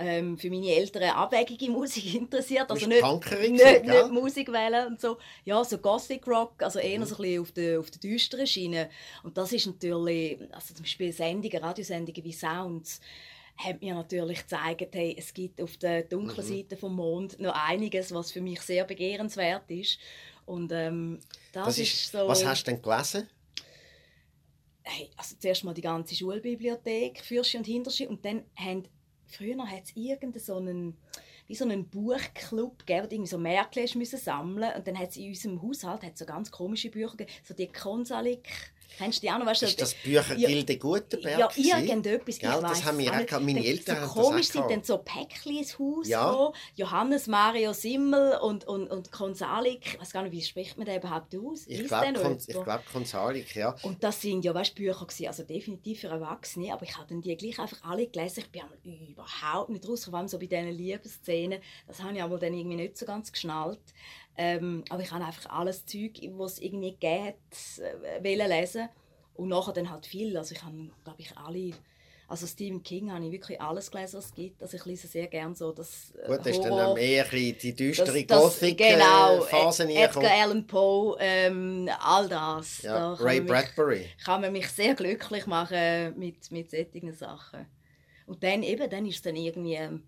ähm, für meine Eltern abwegige Musik interessiert. Also nicht, nicht, nicht, nicht Musik wählen und so. Ja, so Gothic Rock, also eher mhm. so ein bisschen auf der, auf der düsteren Schiene. Und das ist natürlich, also zum Beispiel Sendungen, Radiosendungen wie Sounds, hat mir natürlich gezeigt, hey, es gibt auf der dunklen mhm. Seite vom Mond noch einiges, was für mich sehr begehrenswert ist. Und ähm, das, das ist, ist so... Was hast du denn gelesen? Hey, also zuerst mal die ganze Schulbibliothek, Fürsche und Hintersche, und dann haben früher hat es irgendeinen so einen, wie so einen Buchclub gegeben, wo irgendwie so Märkle müssen sammeln. Und dann hat es in unserem Haushalt hat so ganz komische Bücher gegeben, so die Konsalik Kennst du die auch noch? Weißt, ist das Büchergilde Gutenberg? Ja, irgendetwas. Gell, ich das haben wir auch gehabt. Meine Eltern so haben komisch das auch sind dann so Päckchen ins Haus Ja. gekommen. Johannes Mario Simmel und, und, und Konsalik. Ich weiß gar nicht, wie spricht man den überhaupt aus? Ich glaube, der noch Kon jemand? ich glaub, Konsalik, ja. Und das sind ja weißt, Bücher, gewesen, also definitiv für Erwachsene, aber ich habe dann die gleich einfach alle gelesen. Ich bin einmal überhaupt nicht raus, vor allem so bei diesen Liebesszenen. Das habe ich aber dann irgendwie nicht so ganz geschnallt. Ähm, aber ich habe einfach alles Zeug, was es irgendwie gegeben hat, äh, lesen. Und nachher dann halt viel. Also ich habe, glaube ich, alle... Also Stephen King habe ich wirklich alles gelesen, was es gibt. Also ich lese sehr gerne so das äh, Gut, das ist dann eher die düstere genau, Gothic-Phase Ed- Edgar Allan Poe, ähm, all das. Ja, Da Ray mich- Bradbury. kann man mich sehr glücklich machen mit, mit solchen Sachen. Und dann eben, dann ist es dann irgendwie, ähm,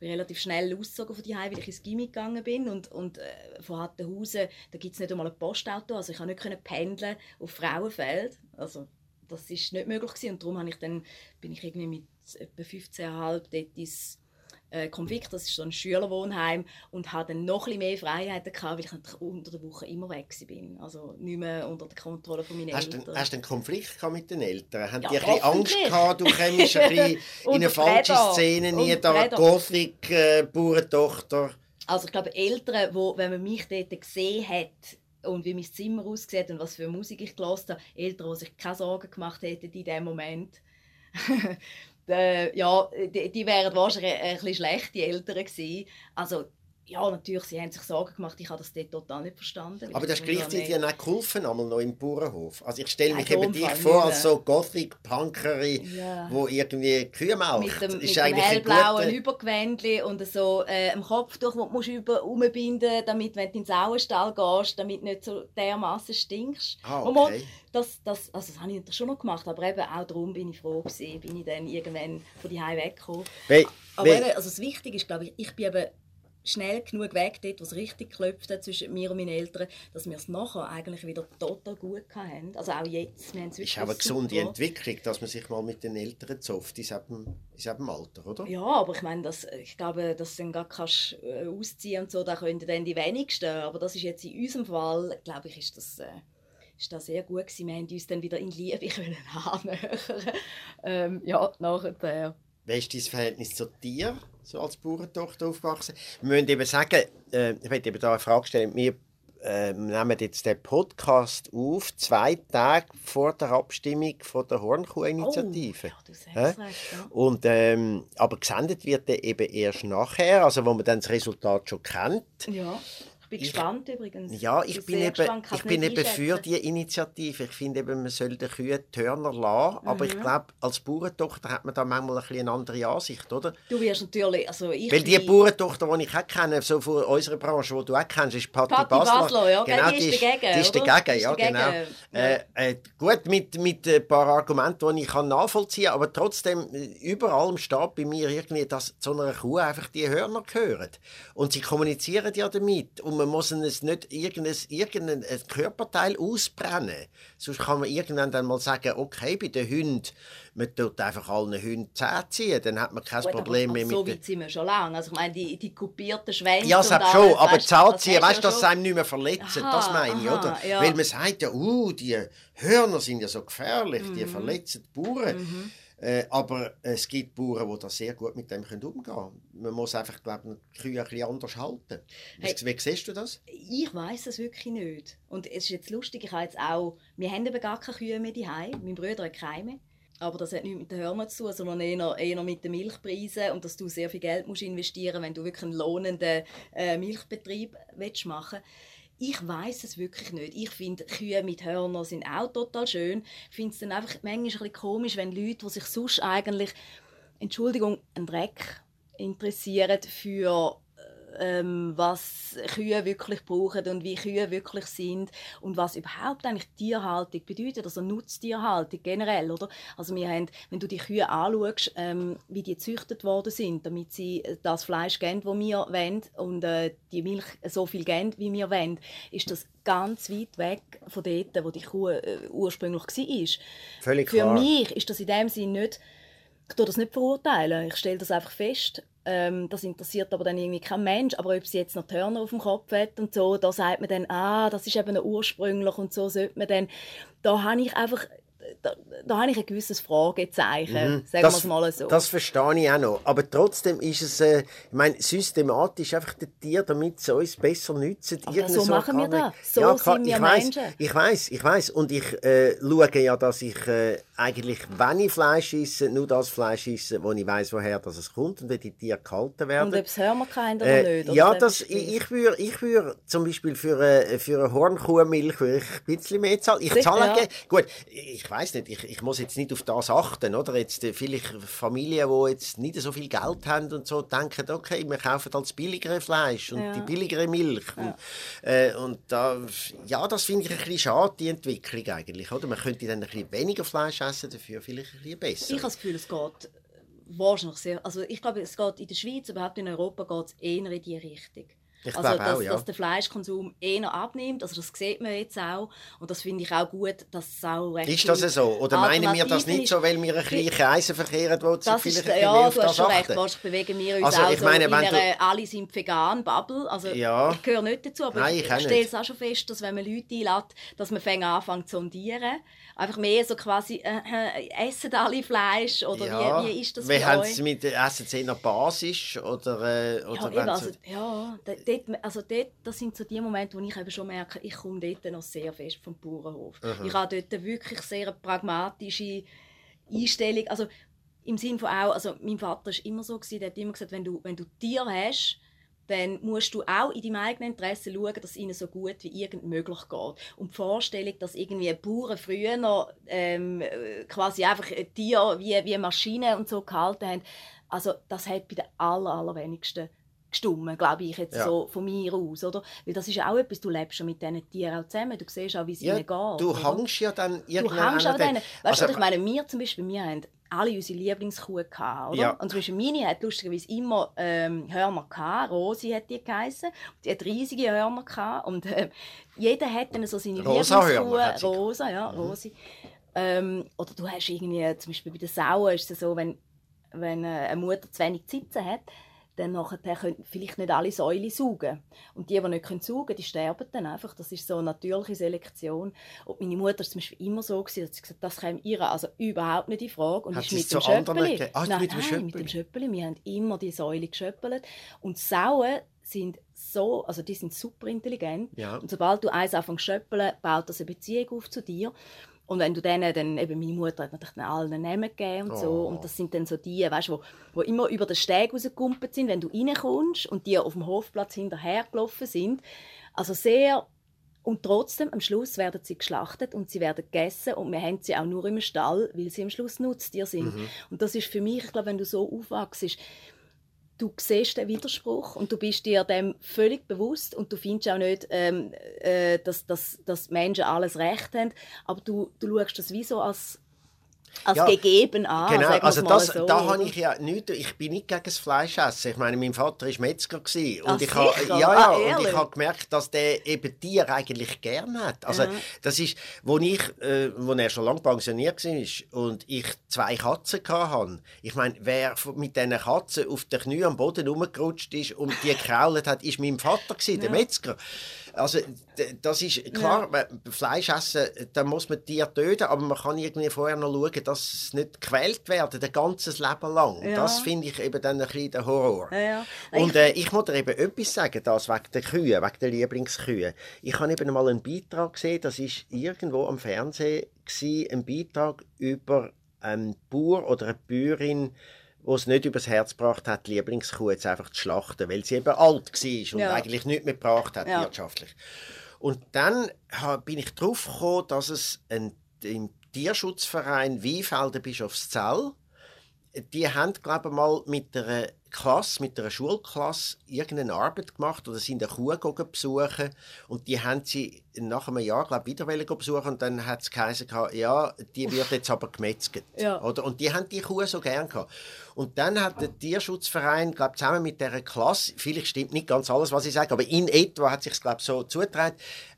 bin relativ schnell ausgezogen von Hause, weil ich ins Gimmi gegangen bin und, und äh, von Hattenhausen, da gibt es nicht einmal ein Postauto, also ich konnte nicht pendeln auf Frauenfeld, also das ist nicht möglich gewesen. und darum ich dann, bin ich irgendwie mit etwa 15,5 dort ins äh, Konvikt, das ist so ein Schülerwohnheim und hatte dann noch ein mehr Freiheiten gehabt, weil ich natürlich unter der Woche immer weg bin, also nicht mehr unter der Kontrolle von meinen Hast Eltern. hast du einen Konflikt gehabt mit den Eltern? Haben Ja, die ein bisschen Angst gehabt, du kommst ein bisschen in eine falsche. Szene, nie da Fredder. Gothic-Bauerntochter? Also ich glaube, Eltern, wo, wenn man mich dort gesehen hat und wie mein Zimmer aussieht und was für Musik ich gehört habe, Eltern, die sich keine Sorgen gemacht hätten in dem Moment, äh, ja, die, die wären wahrscheinlich ein bisschen schlechte Eltern gewesen. Also ja, natürlich, sie haben sich Sorgen gemacht. Ich habe das dort total nicht verstanden. Aber das finde gleichzeitig ja auch geholfen, einmal noch im Bauernhof. Also ich stelle mich eben dich vor als so Gothic-Punkerin, Ja. wo irgendwie Kühe melkt. mit dem, ist mit dem hellblauen guter- Übergewändli und so äh, am Kopf durch, wo du musst über umbinden, damit wenn du ins Auenstall gehst, damit du nicht so dermaßen stinkst. Ah, okay. Das, das, also das habe ich schon noch gemacht, aber eben auch darum bin ich froh gewesen, bin ich dann irgendwann von die weggekommen. Weil, Aber eben, also das Wichtige ist, glaube ich, ich bin eben schnell genug weg dort, wo es richtig klopft zwischen mir und meinen Eltern, dass wir es nachher eigentlich wieder total gut hatten. Also auch jetzt, wir haben es ist auch eine gesunde super. Entwicklung, dass man sich mal mit den Eltern zofft, in diesem, in diesem Alter, oder? Ja, aber ich meine, das, ich glaube, dass du dann gar kannst, äh, ausziehen und so, da können dann die wenigsten. Aber das ist jetzt in unserem Fall, glaube ich, ist das, äh, ist das sehr gut gewesen. Wir haben uns dann wieder in Liebe können annähern. ähm, ja, nachher. Wie ist dein Verhältnis zu dir, so als Bauerntochter aufgewachsen? Wir müssen eben sagen, äh, ich möchte eben da eine Frage stellen. Wir äh, nehmen jetzt den Podcast auf, zwei Tage vor der Abstimmung von der Hornkuh-Initiative. Oh, ja, du sagst Hä? recht, ja. Und, ähm, aber gesendet wird der eben erst nachher, also wo man dann das Resultat schon kennt. Ja, bin Ich- gespannt übrigens. Ja, ich bin bin, eben, gespannt, ich bin eben für die Initiative. Ich finde eben, man soll den Kühen Törner lassen. Aber Mhm. ich glaube, als Bauerntochter hat man da manchmal ein bisschen eine andere Ansicht, oder? Du wirst natürlich, also ich Weil die Bauerntochter, die ich auch kenne, so von unserer Branche, die du auch kennst, ist Patti, Patti Basler. Basler, ja, genau, die ist ist, dagegen, Die ist dagegen, Die ja, dagegen, genau. Äh, äh, gut, mit, mit ein paar Argumenten, die ich kann nachvollziehen kann, aber trotzdem, äh, überall steht bei mir irgendwie, dass zu einer Kuh einfach die Hörner gehören. Und sie kommunizieren ja damit. Und man muss es nicht irgendein, irgendein ein Körperteil ausbrennen. Sonst kann man irgendwann dann mal sagen, okay, bei den Hunden, man tut einfach allen Hunden Zähne ziehen, dann hat man kein Gut, Problem mehr mit so weit sind wir schon lange. Also ich meine, die, die kupierten Schwänze ja, und selbst schon, aber das hast weißt du, dass schon- einem nicht mehr verletzen, Aha, das meine ich, aha, oder? ja. Weil man sagt ja, uh, die Hörner sind ja so gefährlich, die Mhm. verletzen die Bauern. Äh, aber es gibt Bauern, die da sehr gut mit dem können umgehen können. Man muss einfach, glaube ich, die Kühe ein bisschen anders halten. Wie, Hey. wie siehst du das? Ich weiß es wirklich nicht. Und es ist jetzt lustig, ich habe jetzt auch, wir haben eben gar keine Kühe mehr daheim. Mein Bruder hat keine. Aber das hat nichts mit den Hörnern zu tun, sondern eher, eher mit den Milchpreisen und dass du sehr viel Geld musst investieren wenn du wirklich einen lohnenden äh, Milchbetrieb willst machen ich weiß es wirklich nicht. Ich finde, Kühe mit Hörnern sind auch total schön. Ich finde es dann einfach manchmal ein bisschen komisch, wenn Leute, die sich sonst eigentlich, Entschuldigung, einen Dreck interessieren für ähm, was Kühe wirklich brauchen und wie Kühe wirklich sind und was überhaupt eigentlich Tierhaltung bedeutet, also Nutztierhaltung generell, oder? Also wir haben, wenn du die Kühe anschaust, ähm, wie die gezüchtet worden sind, damit sie das Fleisch geben, das wir wollen und äh, die Milch so viel geben, wie wir wollen, ist das ganz weit weg von dort, wo die Kuh äh, ursprünglich war. Völlig Für klar. mich ist das in dem Sinne nicht ich tue das nicht verurteilen. Ich stelle das einfach fest. Ähm, das interessiert aber dann irgendwie kein Mensch. Aber ob sie jetzt noch Turner auf dem Kopf hat und so, da sagt man dann, ah, das ist eben ursprünglich und so sollte man dann. Da habe ich einfach da, da habe ich ein gewisses Fragezeichen, mhm. sagen wir es mal so. Das verstehe ich auch noch. Aber trotzdem ist es, äh, ich meine, systematisch einfach der Tier, damit sie uns besser nützen. Aber so, machen wir das. So ja, sind wir ich Menschen. Weiss, ich weiß, ich weiß. Und ich äh, schaue ja, dass ich äh, eigentlich, wenn ich Fleisch esse, nur das Fleisch esse, wo ich weiß, woher das es kommt und wie die Tiere gehalten werden. Und ob es Hörmerkein oder äh, nicht? Oder ja, das, ich, ich würde ich würd zum Beispiel für, äh, für eine Hornkuhmilch ein bisschen mehr zahlen. Ich zahle ja. gut, ich weiß nicht, ich, ich muss jetzt nicht auf das achten, oder? Jetzt äh, vielleicht Familien, die jetzt nicht so viel Geld haben und so denken, okay, wir kaufen halt das billigere Fleisch und ja. die billigere Milch. Ja. Und, äh, und da, ja, das finde ich ein bisschen schade, die Entwicklung eigentlich, oder? Man könnte dann ein bisschen weniger Fleisch essen, dafür vielleicht ein bisschen besser. Ich habe das Gefühl, es geht wahrscheinlich sehr, also ich glaube, es geht in der Schweiz, überhaupt in Europa, geht es eher in die Richtung. Ich also, dass, auch, ja. dass der Fleischkonsum eher abnimmt. Also, das sieht man jetzt auch. Und das finde ich auch gut, dass es auch recht Ist das so? Oder meinen wir das nicht so, weil wir ein bisschen Kreise verkehren, wo das vielleicht ist, Ja, du hast schon recht. Wahrscheinlich bewegen wir uns also, auch ich meine, so in einer du... «Alle sind vegan» Bubble. Also, ja. ich gehöre nicht dazu, aber Nein, ich, ich stelle es auch schon fest, dass wenn man Leute einlädt, dass man anfängt zu sondieren einfach mehr so quasi, äh, äh, essen alle Fleisch oder ja, wie, wie ist das wie haben Sie mit Essen Sie noch basisch oder, äh, oder ja, eben, also, ja dort, also dort, das sind so die Momente, wo ich eben schon merke, ich komme dort noch sehr fest vom Bauernhof. Mhm. Ich habe dort wirklich sehr pragmatische Einstellung, also im Sinne von auch, also mein Vater war immer so, gewesen, der hat immer gesagt, wenn du, wenn du Tier hast, dann musst du auch in deinem eigenen Interesse schauen, dass es ihnen so gut wie irgend möglich geht. Und die Vorstellung, dass irgendwie Bauern früher noch ähm, quasi einfach Tiere wie, wie Maschinen und so gehalten haben, also das hat bei den aller, allerwenigsten gestummen, glaube ich jetzt ja. so von mir aus, oder? Weil das ist ja auch etwas, du lebst schon mit diesen Tieren auch zusammen, du siehst auch, wie es ja, ihnen geht. Du hängst ja dann irgendwann Du hängst denen. Weißt also, du, ich meine, wir zum Beispiel, wir haben alle unsere Lieblingskuh gehabt, oder? Ja. Und zum Beispiel meine hat lustigerweise immer ähm, Hörner gehabt. Rosi hat die geheißen. Die hat riesige Hörner gehabt. Und äh, jeder hat dann so seine Rosa Lieblingskuh. Rosa, ja, mhm. Rosi. Ähm, oder du hast irgendwie, zum Beispiel bei den Sauen ist es so, wenn, wenn äh, eine Mutter zu wenig Zitzen hat, dann nachher können vielleicht nicht alle Säule saugen. Und die, die nicht können saugen die sterben dann einfach. Das ist so eine natürliche Selektion. Und meine Mutter war zum Beispiel immer so, dass sie gesagt das käme ihr also überhaupt nicht in Frage. Und Hat ist mit dem Schöppeli. Ah, nein, mit dem Schöppeli? mit dem Schöppeli. Wir haben immer die Säule geschöppelt. Und Sauen sind so, also die sind super intelligent. Ja. Und sobald du eins anfängst zu schöppeln, baut das eine Beziehung auf zu dir. Und wenn du denen dann, eben meine Mutter hat natürlich allen Namen gegeben und so, oh. und das sind dann so die, weißt du, wo, wo immer über den Steg rausgekumpelt sind, wenn du reinkommst und die auf dem Hofplatz hinterhergelaufen sind. Also sehr und trotzdem, am Schluss werden sie geschlachtet und sie werden gegessen und wir haben sie auch nur im Stall, weil sie am Schluss Nutztier sind. Mhm. Und das ist für mich, ich glaube, wenn du so aufwachst, du siehst den Widerspruch und du bist dir dem völlig bewusst und du findest auch nicht, ähm, äh, dass, dass, dass Menschen alles Recht haben, aber du, du schaust das wie so als als ja, gegeben an. Genau, also das, so, da habe ich ja nicht, ich bin nicht gegen das Fleischessen. Ich meine, mein Vater war Metzger gewesen, und ich habe ja, ja, ah, und ich habe gemerkt, dass der eben Tier eigentlich gerne hat. Also ja. das ist, wo ich, äh, wo er schon lange pensioniert war und ich zwei Katzen hatte. Ich meine, wer mit diesen Katzen auf den Knie am Boden rumgerutscht ist und die gekrault hat, ist mein Vater gewesen, der Metzger. Also, das ist klar, ja. Fleisch essen, da muss man Tiere töten, aber man kann irgendwie vorher noch schauen, dass es nicht gequält werden, ein ganzes Leben lang. Ja. Das finde ich eben dann ein bisschen der Horror. Ja, Und äh, ich muss dir eben etwas sagen, das wegen der Kühe, wegen der Lieblingskühe. Ich habe eben mal einen Beitrag gesehen, das ist irgendwo am Fernsehen gewesen, ein Beitrag über einen Bauer oder eine Bäuerin, wo es nicht übers Herz gebracht hat, die Lieblingskuh jetzt einfach zu schlachten, weil sie eben alt war und ja. eigentlich nichts mehr gebracht hat ja. wirtschaftlich. Und dann bin ich darauf gekommen, dass es ein, im Tierschutzverein Wiefelder Bischofszell, die haben, glaube ich, mal mit einer Klasse, mit einer Schulklasse irgendeine Arbeit gemacht oder sind eine Kuh besuchen und die haben sie nach einem Jahr glaube wieder besuchen und dann hat es geheißen, ja, die wird jetzt aber gemetzelt. Ja. Oder? Und die haben die Kuh so gern gehabt. Und dann hat der Tierschutzverein, glaube zusammen mit dieser Klasse, vielleicht stimmt nicht ganz alles, was ich sage, aber in etwa hat sich glaube so zugetragen,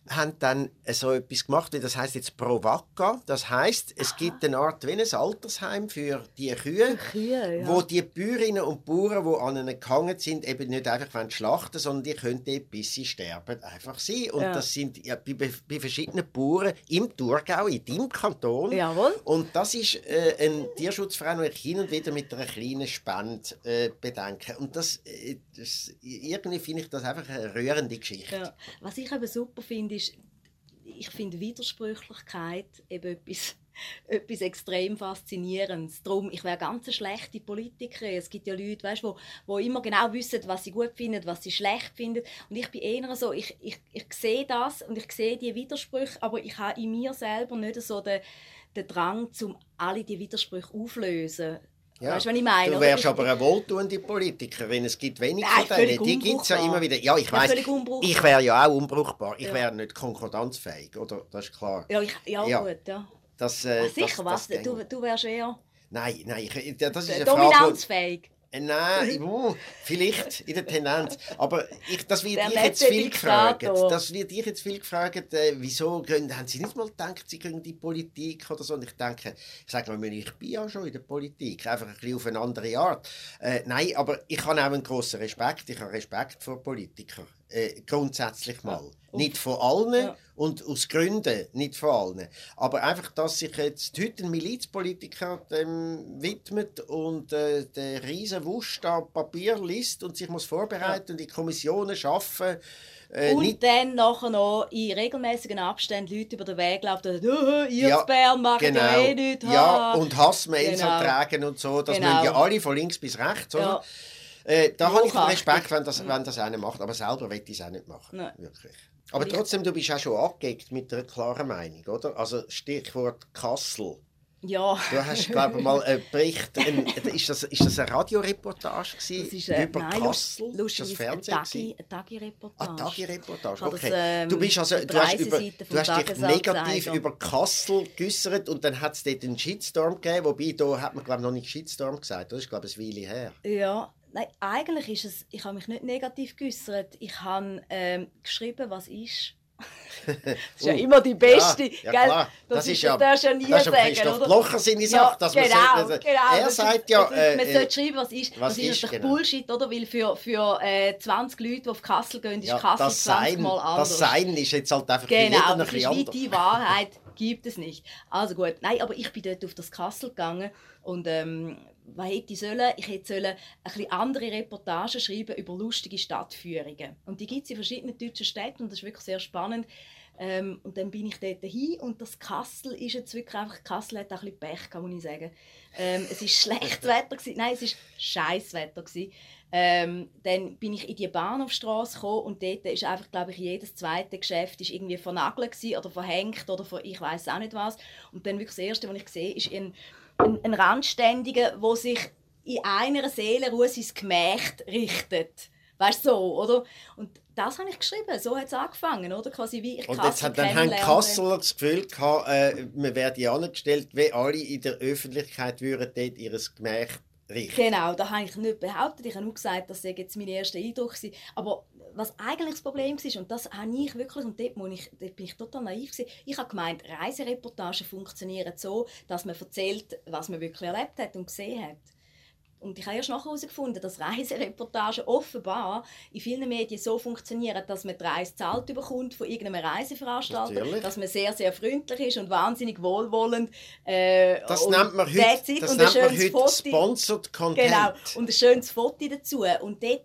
haben dann so etwas gemacht, das heißt jetzt Provaca. Das heißt, es gibt eine Art wie ein Altersheim für die Kühe, Kühe ja. wo die Bäuerinnen und Bauern Bauern, die an ihnen gehangen sind, eben nicht einfach schlachten sondern die können dort, bis sie sterben, einfach sein. Und Ja. das sind ja, bei, bei verschiedenen Bauern im Thurgau, in deinem Kanton. Jawohl. Und das ist äh, ein Tierschutzverein, den ich hin und wieder mit einer kleinen Spende äh, bedenke. Und das, äh, das, irgendwie finde ich das einfach eine rührende Geschichte. Ja. Was ich eben super finde, ist, ich finde Widersprüchlichkeit eben etwas, etwas extrem Faszinierendes. Darum, ich wäre ganz eine schlechte Politikerin. Es gibt ja Leute, weißt, wo, wo immer genau wissen, was sie gut finden, was sie schlecht finden. Und ich bin eher so, ich, ich, ich sehe das und ich sehe die Widersprüche, aber ich habe in mir selber nicht so den, den Drang, um alle die Widersprüche aufzulösen. Ja. Weißt ich meine? Du wärst aber eine wohltuende Politikerin. Es gibt wenig Nein, von denen. Die gibt es ja immer wieder. Ja, ich weiß. Ich wäre ja auch unbrauchbar. Ich Ja. wäre nicht konkordanzfähig, oder? Das ist klar. Ja, ich, ja, Ja. gut, ja. Das, äh, Ah, sicher, das, was? das du, du wärst eher Nein, nein, ich, das ist eine Frage. dominanzfähig. Äh, Nein, vielleicht in der Tendenz. Aber ich, das wird dich jetzt viel gefragt. Das wird dich jetzt viel gefragt, äh, wieso gehen, haben Sie nicht mal gedacht, Sie gehen in die Politik oder so? Und ich denke, ich sage mal, ich bin ja schon in der Politik, einfach ein bisschen auf eine andere Art. Äh, nein, aber ich habe auch einen grossen Respekt. Ich habe Respekt vor Politikern. Äh, grundsätzlich mal. Nicht von allen Ja. und aus Gründen nicht von allen. Aber einfach, dass sich jetzt heute ein Milizpolitiker dem widmet und äh, den riesen Wusch an Papier liest und sich muss vorbereiten und in Kommissionen arbeiten. Äh, Und nicht, dann nachher noch in regelmäßigen Abständen Leute über den Weg laufen, die sagen, ihr Ja, Bern macht genau. ja eh nichts. ja, ha." und Hassmails Genau. ertragen und so. Das Genau. müssen ja alle von links bis rechts. Oder? Ja. Äh, da habe ich. Respekt, wenn das, wenn das einer macht. Aber selber will ich es auch nicht machen. Nein. Wirklich. Aber trotzdem, du bist auch schon angeeckt mit einer klaren Meinung, oder? Also Stichwort Kassel. Ja, Du hast, glaube ich, mal einen Bericht. Ein, ist, das, ist das eine Radioreportage gewesen, das ist äh, über nein, Kassel? Ist das Fernsehen? eine Tagi-Reportage. Ah, Tagi-Reportage, das, okay. ähm, du bist also, über du hast, über, du hast dich negativ über Kassel geäußert und dann hat es dort einen Shitstorm gegeben, wobei da hat man glaube ich noch nicht Shitstorm gesagt, das ist glaube ich eine Weile her. Ja, nein, eigentlich ist es, ich habe mich nicht negativ geäußert. Ich habe ähm, geschrieben, was ist. das ist ja Uh, immer die beste. Ja, ja klar. Das, ist ja, du ja nie das sagen, Christoph oder? Blocher seine Sache. dass man genau, sagt, genau. Er Das sagt ja... das äh, man äh, sollte schreiben, was ist. was das ist, ist, natürlich genau. Bullshit, oder? Weil für, für äh, 20 Leute, die auf Kassel gehen, ist Kassel das 20 Sein, Mal anders. das Sein ist jetzt halt einfach für Genau, ein das bisschen anders. die Wahrheit gibt es nicht. Also gut, nein, aber ich bin dort auf das Kassel gegangen und ähm, was hätte ich sollen? Ich hätte sollen ein bisschen andere Reportagen schreiben über lustige Stadtführungen. Und die gibt es in verschiedenen deutschen Städten und das ist wirklich sehr spannend. Ähm, und dann bin ich dort hin und das Kassel ist jetzt wirklich einfach, Kassel hat auch ein bisschen Pech, kann man nicht sagen. Ähm, es war schlechtes Wetter, gewesen. nein, es war scheiß Wetter. Ähm, dann bin ich in die Bahnhofstraße gekommen und dort ist einfach, glaube ich, jedes zweite Geschäft ist irgendwie vernagelt oder verhängt oder ver ich weiß auch nicht was. Und dann wirklich das Erste, was ich sehe, ist ein, ein, ein Randständiger, wo sich in einer Seelenruhe sein Gemächt richtet. Weißt du, so, oder? Und das habe ich geschrieben, so hat es angefangen, oder? Quasi wie ich Und jetzt hat dann haben. Kasseler das Gefühl gehabt, äh, man werde angestellt, wie alle in der Öffentlichkeit würden dort ihr Gemächt richten. Genau, da habe ich nicht behauptet. Ich habe nur gesagt, das sei jetzt mein erster Eindruck. gewesen. Aber was eigentlich das Problem war, und das habe ich wirklich, und dort, muss ich, dort bin ich total naiv, gewesen, ich habe gemeint, Reisereportagen funktionieren so, dass man erzählt, was man wirklich erlebt hat und gesehen hat. Und ich habe erst nachher herausgefunden, dass Reisereportagen offenbar in vielen Medien so funktionieren, dass man die Reise zahlt bekommt von irgendeinem Reiseveranstalter, Natürlich. dass man sehr, sehr freundlich ist und wahnsinnig wohlwollend. Äh, Das und nennt man heute, das nennt man schönes heute Foto. Sponsored Content. Genau, und ein schönes Foto dazu. Und dort,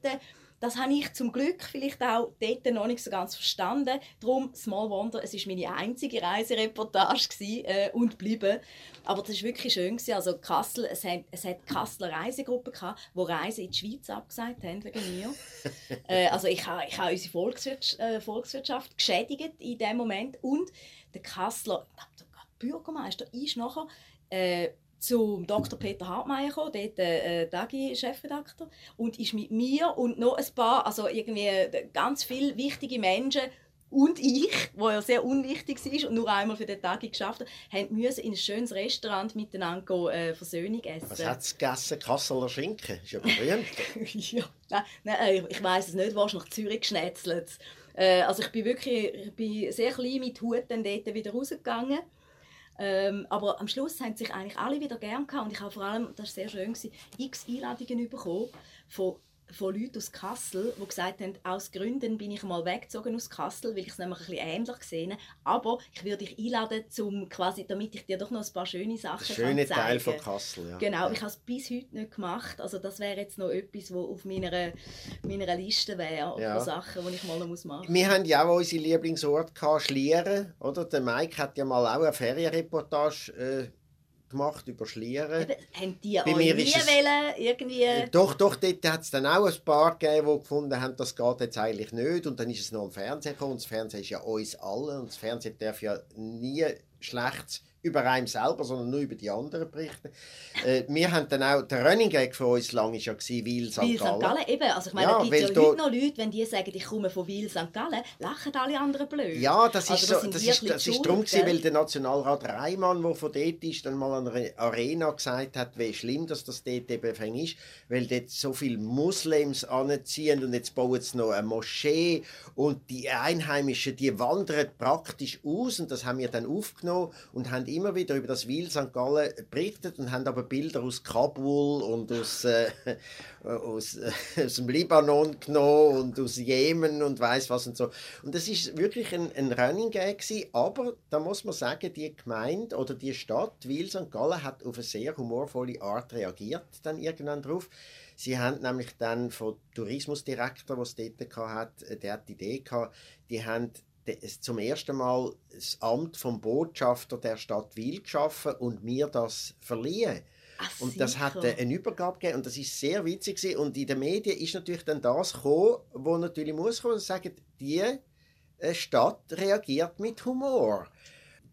das habe ich zum Glück vielleicht auch dort noch nicht so ganz verstanden. Darum, Small Wonder, es war meine einzige Reisereportage gewesen, äh, und bleiben. Aber das war wirklich schön. Gewesen. Also Kassel, es hat, es hat Kasseler Reisegruppen gehabt, die Reisen in die Schweiz abgesagt haben wegen mir. äh, also ich habe, ich habe unsere Volkswirtschaft, äh, Volkswirtschaft geschädigt in dem Moment. Und der Kasseler, ich glaube, der Bürgermeister ist nachher... Äh, zum Dr. Peter Hartmeier gekommen, dort äh, Dagi-Chefredakteur, und ist mit mir und noch ein paar, also irgendwie äh, ganz viele wichtige Menschen und ich, wo ja sehr unwichtig war und nur einmal für den Tag geschafft hat, haben müssen in ein schönes Restaurant miteinander gehen, äh, Versöhnung essen. Was hat es gegessen? Kasseler Schinken. Ist ja berühmt. ja, nein, nein, ich, ich weiß es nicht, wahrscheinlich Zürich geschnetzelt. Äh, also ich bin wirklich ich bin sehr klein mit Hut dann dort wieder rausgegangen. Ähm, aber am Schluss haben sich eigentlich alle wieder gern gehabt und ich habe vor allem, das war sehr schön, gewesen, x Einladungen bekommen von von Leuten aus Kassel, die gesagt haben, aus Gründen bin ich mal weggezogen aus Kassel, weil ich es nämlich ein bisschen ähnlich sehe. Aber ich würde dich einladen, zum, quasi, damit ich dir doch noch ein paar schöne Sachen Der schöne kann zeigen Teil von Kassel, ja. Genau, ja. ich habe es bis heute nicht gemacht. Also das wäre jetzt noch etwas, was auf meiner, meiner Liste wäre, Ja. von Sachen, die ich mal noch machen muss. Wir haben ja auch unsere Lieblingsort gehabt, Schlieren, oder? Der Mike hat ja mal auch eine Ferienreportage äh, gemacht über Schlieren. Eben, haben die Bei mir nie es- wollen, irgendwie... Äh, Doch, doch, dort hat es dann auch ein paar gegeben, die gefunden haben, das geht jetzt eigentlich nicht. Und dann ist es noch im Fernsehen gekommen. Und das Fernsehen ist ja uns alle. Und das Fernsehen darf ja nie Schlechtes über einen selber, sondern nur über die anderen berichten. Äh, wir haben dann auch, der Running Gag für uns lang war ja gewesen, Weil St. Weil St. Gallen. Gallen, eben, also ich meine, Ja, es gibt ja heute noch Leute, wenn die sagen, ich komme von Wil St. Gallen, lachen alle anderen blöd. Ja, das ist, Also so, sind das ist, das ist darum, gewesen, weil der Nationalrat Reimann, der von dort ist, dann mal an einer Arena gesagt hat, wie schlimm dass das dort eben ist, weil dort so viele Muslims anziehen und jetzt bauen sie noch eine Moschee und die Einheimischen, die wandern praktisch aus und das haben wir dann aufgenommen und haben immer wieder über das Wil St. Gallen berichtet und haben aber Bilder aus Kabul und aus, äh, aus, äh, aus dem Libanon genommen und aus Jemen und weiß was und so. Und das ist wirklich ein, ein Running Gag aber da muss man sagen, die Gemeinde oder die Stadt Wil St. Gallen hat auf eine sehr humorvolle Art reagiert dann irgendwann drauf. Sie haben nämlich dann vom Tourismusdirektor, es dort hat, äh, der hat die Idee gehabt, die haben zum ersten Mal das Amt vom Botschafter der Stadt Wil geschaffen und mir das verliehen. Ach, Und das hat sicher. eine Übergabe gegeben und das ist sehr witzig gewesen. und in den Medien ist natürlich dann das gekommen, wo natürlich muss kommen und sagen, die äh, Stadt reagiert mit Humor.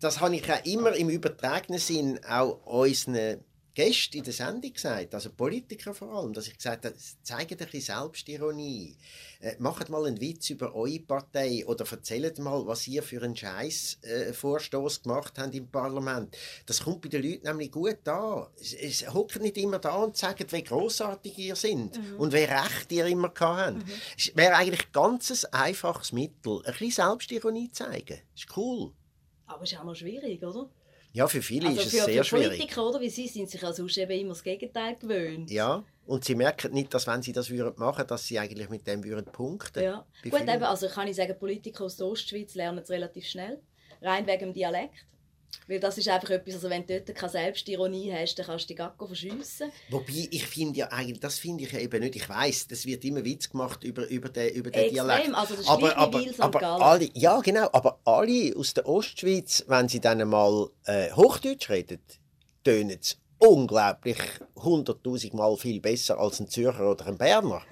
Das habe ich auch immer im übertragenen Sinn auch unseren Gästen in der Sendung gesagt, also Politiker vor allem, dass ich gesagt habe, zeigt ein bisschen Selbstironie, äh, macht mal einen Witz über eure Partei oder erzählt mal, was ihr für einen Scheiß äh, Vorstoß gemacht habt im Parlament. Das kommt bei den Leuten nämlich gut an. Es, hockt nicht immer da und sagt, wie großartig ihr sind und wie recht ihr immer gehabt habt. Es wäre eigentlich ganz ein einfaches Mittel, ein bisschen Selbstironie zeigen. Ist cool. Aber es ist auch noch schwierig, oder? Ja, für viele Also ist es für, sehr für schwierig. Politiker, oder? Wie sie sind sich ja sonst eben immer das Gegenteil gewöhnt. Ja, und sie merken nicht, dass wenn sie das würden machen, dass sie eigentlich mit dem würden punkten. Ja. Gut, vielen. eben, also kann ich sagen, Politiker aus der Ostschweiz lernen es relativ schnell. Rein wegen dem Dialekt. Weil das ist einfach etwas, also wenn du dort keine Selbstironie hast, dann kannst du dich gar verschiessen. Wobei, ich finde ja eigentlich, das finde ich ja eben nicht. Ich weiß, das wird immer Witz gemacht über, über den, über den Extrem, Dialekt. also das aber, aber, aber alle, ja genau, aber alle aus der Ostschweiz, wenn sie dann mal äh, Hochdeutsch reden, tönen es unglaublich hunderttausend Mal viel besser als ein Zürcher oder ein Berner.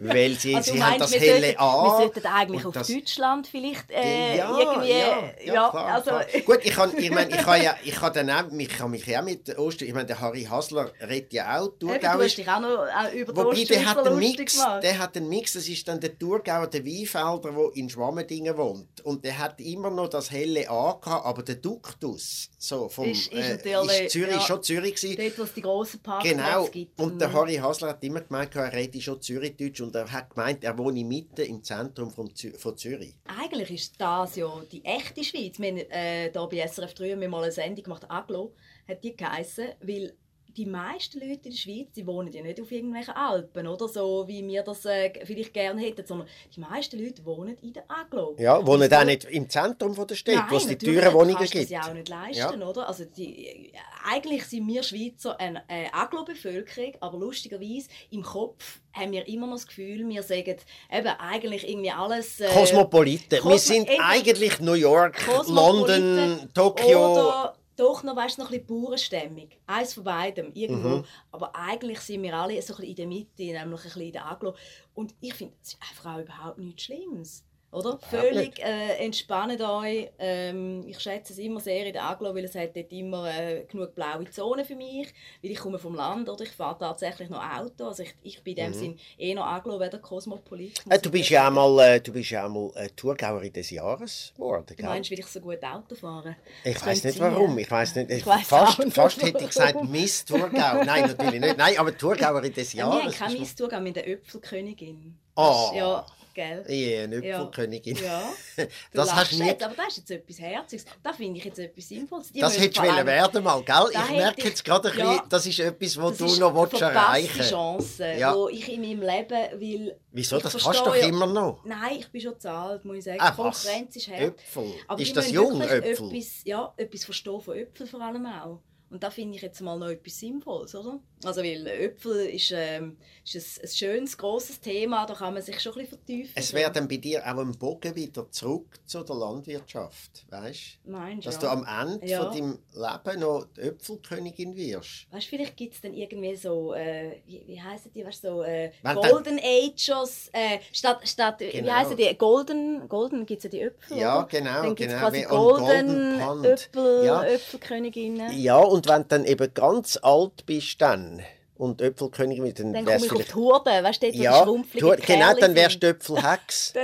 Weil sie, Also, sie haben das helle sollten, an. Wir sollten eigentlich und auf das- Deutschland vielleicht äh, ja, irgendwie... ja, ja, klar, also, klar. Gut, ich kann, ich meine, ich kann ja, ich kann dann auch, ich kann mich ja auch mit Ost, ich meine, der Harry Hasler redet ja auch Eben, du Thurgauisch. hast dich auch noch äh, über Wobei, der hat, einen Mix, gemacht. der hat einen Mix, das ist dann der Thurgauer, der Weinfelder, der in Schwammendingen wohnt. Und der hat immer noch das helle A gehabt, aber der Duktus, so vom, Ist- ist äh, ist Zürich, ja. schon Zürich gewesen. Dort, wo es die grossen Parkplätze Genau. gibt. Und der Mhm. Harry Hasler hat immer gemeint, er rede schon Zürichdeutsch und er hat gemeint, er wohne mitten im Zentrum von, Zü von Zürich. Eigentlich ist das ja die echte Schweiz. Wir haben äh, hier bei SRF 3 haben wir mal eine Sendung gemacht, Aglo, hat die geheissen, weil die meisten Leute in der Schweiz, die wohnen ja nicht auf irgendwelchen Alpen, oder so, wie wir das äh, vielleicht gerne hätten, sondern die meisten Leute wohnen in der Aglo. Ja, wohnen auch so- nicht im Zentrum von der Stadt, wo es die teuren Wohnungen gibt. das ja auch nicht leisten, oder? Also die, eigentlich sind wir Schweizer eine, eine Aglo-Bevölkerung, aber lustigerweise im Kopf haben wir immer noch das Gefühl, wir sagen eben eigentlich irgendwie alles... Äh, Kosmopoliten. Wir Kosmo- sind eben- eigentlich New York, London, Tokio. Doch noch, weißt, noch ein bisschen Bauernstämmig. Eins von beidem, irgendwo. Mhm. Aber eigentlich sind wir alle so ein bisschen in der Mitte, nämlich ein bisschen in der Aglo. Und ich finde, das ist einfach auch überhaupt nichts Schlimmes. Oder? Völlig äh, entspannt euch. Ähm, ich schätze es immer sehr in der Aglo, weil es hat dort immer äh, genug blaue Zonen für mich. Weil ich komme vom Land, oder? Ich fahre tatsächlich noch Auto. Also ich, ich bin in dem Sinn eher noch Aglo, weder Kosmopolit. Mhm. Äh, du bist ja mal, äh, du bist ja auch mal äh, Tourgauerin des Jahres geworden, Du meinst, weil ich so gut Auto fahre? Ich weiß nicht warum. Ich weiß nicht. Ich weiss fast, fast hätte ich gesagt. Miss Thurgau. Nein, natürlich nicht. Nein, aber Tourgauerin des Jahres. keine ist- Miss Thurgau, wir haben eine Äpfelkönigin. Oh. Ja, gell? Ja, eine Äpfelkönigin. Ja. Du Das hast du jetzt, aber das ist jetzt etwas Herziges. Da finde ich jetzt etwas Sinnvolles. Die Das hättest du wollen werden mal, gell? Ich merke ich- jetzt gerade ein ja. bisschen, das ist etwas, was Das du ist noch eine willst verpasste erreichen Chance, Ja. die ich in meinem Leben will. Wieso? Das kannst du doch ja- immer noch. Nein, ich bin schon zu alt, muss ich sagen. Ah, Die Konkurrenz ist hart. Äpfel. Aber ist das jung, Äpfel? Etwas, ja, etwas verstehen von Äpfeln vor allem auch. Und da finde ich jetzt mal noch etwas Sinnvolles, oder? Also, weil Äpfel ist, ähm, ist ein, ein schönes, grosses Thema, da kann man sich schon ein bisschen vertiefen. Es wäre dann bei dir auch ein Bogen wieder zurück zu der Landwirtschaft, weißt Meinst Dass ja. du am Ende Ja. von deinem Leben noch die Äpfelkönigin wirst. Weißt du, vielleicht gibt es dann irgendwie so, äh, wie, wie heissen die, weißt so, äh, Golden Ages, äh, statt, statt wie Genau. heissen die, Golden, Golden gibt es ja die Äpfel, Ja, genau, Dann genau, quasi wie Golden Golden. Äpfel, Ja. Äpfelköniginnen. Ja, und wenn du dann eben ganz alt bist, dann und Äpfelkönigin mit dann Dann komme ich auf die Hurde, weißt du, dort, ja, du, genau, dann wärst du Äpfelhex.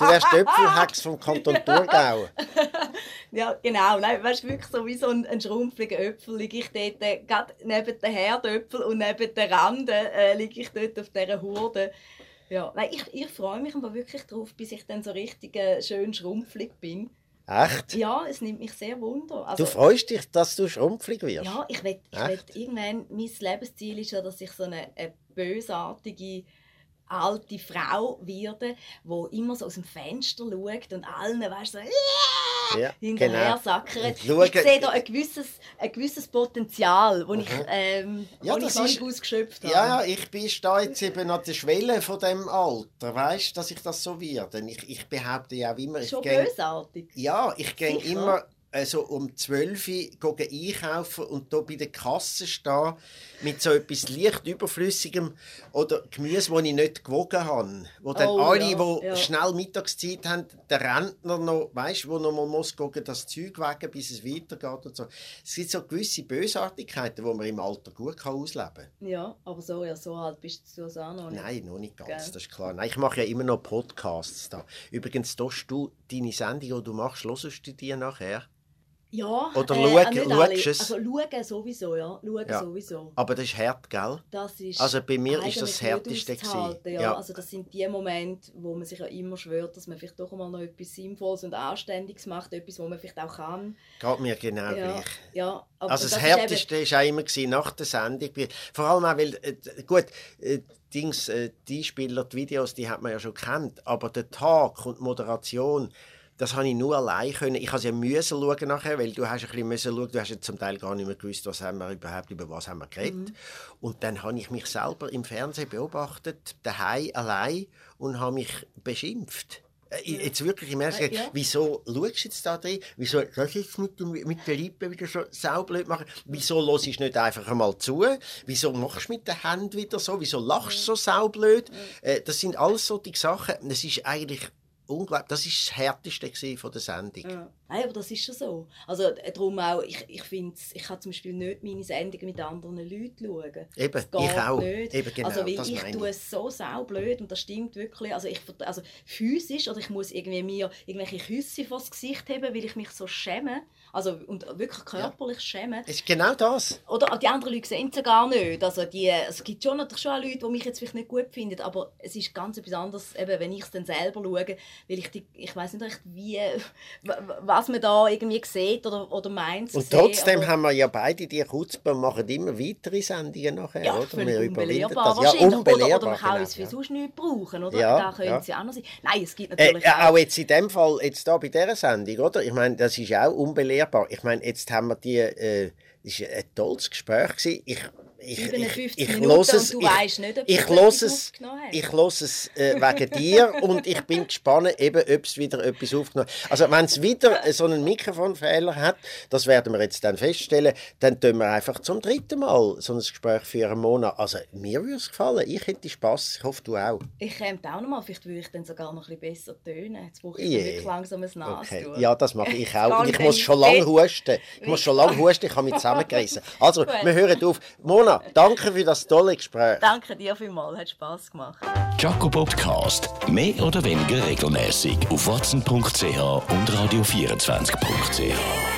Du wärst Äpfelhex vom Kanton Thurgau. ja, genau. Nein, weißt du, wirklich so wie so ein, ein schrumpfliger Äpfel liege ich dort, äh, gerade neben den Herdöpfel und neben den Randen äh, liege ich dort auf dieser Hurde. Ja, nein, ich, ich freue mich aber wirklich drauf, bis ich dann so richtig äh, schön schrumpflig bin. Echt? Ja, es nimmt mich sehr wunder. Also, Du freust dich, dass du schrumpflig wirst? ja, ich will, ich Echt? will irgendwann, mein Lebensziel ist ja, dass ich so eine, eine bösartige alte Frau werde, die immer so aus dem Fenster schaut und allen, weißt du, so Ja, hinterher genau. sackert. Ich sehe da ein gewisses, ein gewisses Potenzial, das ich, ähm, Ja, ich das noch ist- ausgeschöpft habe. Ja, ich bin da jetzt eben an der Schwelle von dem Alter, weißt, dass ich das so werde. Ich, ich behaupte ja auch immer, ich Schon gehe, bösartig. ja, ich gehe immer also um 12 Uhr einkaufen und da bei der Kasse stehen mit so etwas leicht überflüssigem oder Gemüse, das ich nicht gewogen habe. Wo dann Oh, alle, ja, die ja. schnell Mittagszeit haben, der Rentner noch, weißt, wo noch mal muss gucken, das Zeug wegen, bis es weitergeht und so. Es gibt so gewisse Bösartigkeiten, die man im Alter gut kann ausleben kann. Ja, aber so, ja, so alt bist du es auch noch nicht. Nein, noch nicht ganz, Gell? das ist klar. Nein, ich mache ja immer noch Podcasts da. Übrigens, tust du deine Sendung, die du machst, hörst du die nachher? Ja, Oder äh, schau- auch nicht alle. schaust es? Also schauen sowieso, ja. Schauen Ja. sowieso. Aber das ist hart, gell? Das ist Also bei mir ist das Härteste gewesen. Ja. Ja. Also das sind die Momente, wo man sich ja immer schwört, dass man vielleicht doch mal noch etwas Sinnvolles und Anständiges macht, etwas, wo man vielleicht auch kann. Geht mir genau ja, gleich. ja. Aber Also das, ist eben- Härteste war auch immer gewesen, nach der Sendung. Vor allem auch, weil, äh, gut, äh, Dings, äh, die Spieler, die Videos, die hat man ja schon kennt. Aber der Tag und die Moderation, das habe ich nur allein können. Ich habe ja müssen schauen nachher, weil du hast ein bisschen müssen schauen. Du hast ja zum Teil gar nicht mehr gewusst, was haben wir überhaupt über was haben wir geredet. Und dann habe ich mich selber im Fernsehen beobachtet, daheim allein und habe mich beschimpft. Äh, Jetzt wirklich im Ernst, Äh, ja. wieso schaust du jetzt da drin? Wieso das jetzt mit, mit den Lippen wieder so saublöd machen? Wieso hörst du nicht einfach einmal zu? Wieso machst du mit den Händen wieder so? Wieso lachst du so saublöd? Äh, das sind alles solche Sachen. Es ist eigentlich unglaublich. Das ist das Härteste von der Sendung. Ja. Nein, aber das ist schon so. Also äh, darum auch, ich, ich finde, ich kann zum Beispiel nicht meine Sendungen mit anderen Leuten schauen. Eben, Das ich auch. Nicht. Eben genau, also weil das ich tue es so saublöd und das stimmt wirklich. Also, ich, also physisch oder ich muss irgendwie mir irgendwelche Küsse vors Gesicht haben, weil ich mich so schäme. Also und wirklich körperlich schäme. Es ist genau das. Oder die anderen Leute sehen es ja gar nicht. Also die, es gibt schon, natürlich schon auch Leute, die mich jetzt vielleicht nicht gut finden, aber es ist ganz etwas anderes, eben, wenn ich es dann selber schaue, weil ich, die, ich weiß nicht recht, wie, was man da irgendwie sieht oder, oder meint Und sehen, trotzdem aber- haben wir ja beide die Kutzbe machen immer weitere Sendungen nachher, ja, oder? völlig überwinden unbelehrbar das. Ja, wahrscheinlich. Oder, unbelehrbar. oder man kann genau, es für ja. sonst nichts brauchen, oder? Ja, da können ja. sie auch noch sein. Nein, es gibt Äh, natürlich ja, auch jetzt in dem Fall, jetzt da bei dieser Sendung, oder? Ich meine, das ist ja auch unbelehrbar. Ich meine, jetzt haben wir die, äh, das war ein tolles Gespräch. Ich, ich, 57 ich, ich Minuten und es, du ich, weisst nicht, ob ich du los es, aufgenommen hast. ich los es äh, wegen dir und ich bin gespannt, eben, ob es wieder etwas aufgenommen hat. Also wenn es wieder so einen Mikrofonfehler hat, das werden wir jetzt dann feststellen, dann tun wir einfach zum dritten Mal so ein Gespräch für einen Monat. Also mir würde es gefallen, ich hätte Spass, ich hoffe du auch. Ich käme auch noch mal, vielleicht würde ich dann sogar noch ein bisschen besser tönen. Jetzt brauche ich yeah. wirklich langsam ein Nas. Okay. Ja, das mache ich auch. Und ich muss schon lange husten. Ich muss schon lange husten, ich habe mich zusammengerissen. Also, wir hören auf. Mona, danke für das tolle Gespräch. Danke dir vielmals, hat Spass gemacht. Jaco Podcast. Mehr oder weniger regelmäßig auf watson.ch und radio24.ch.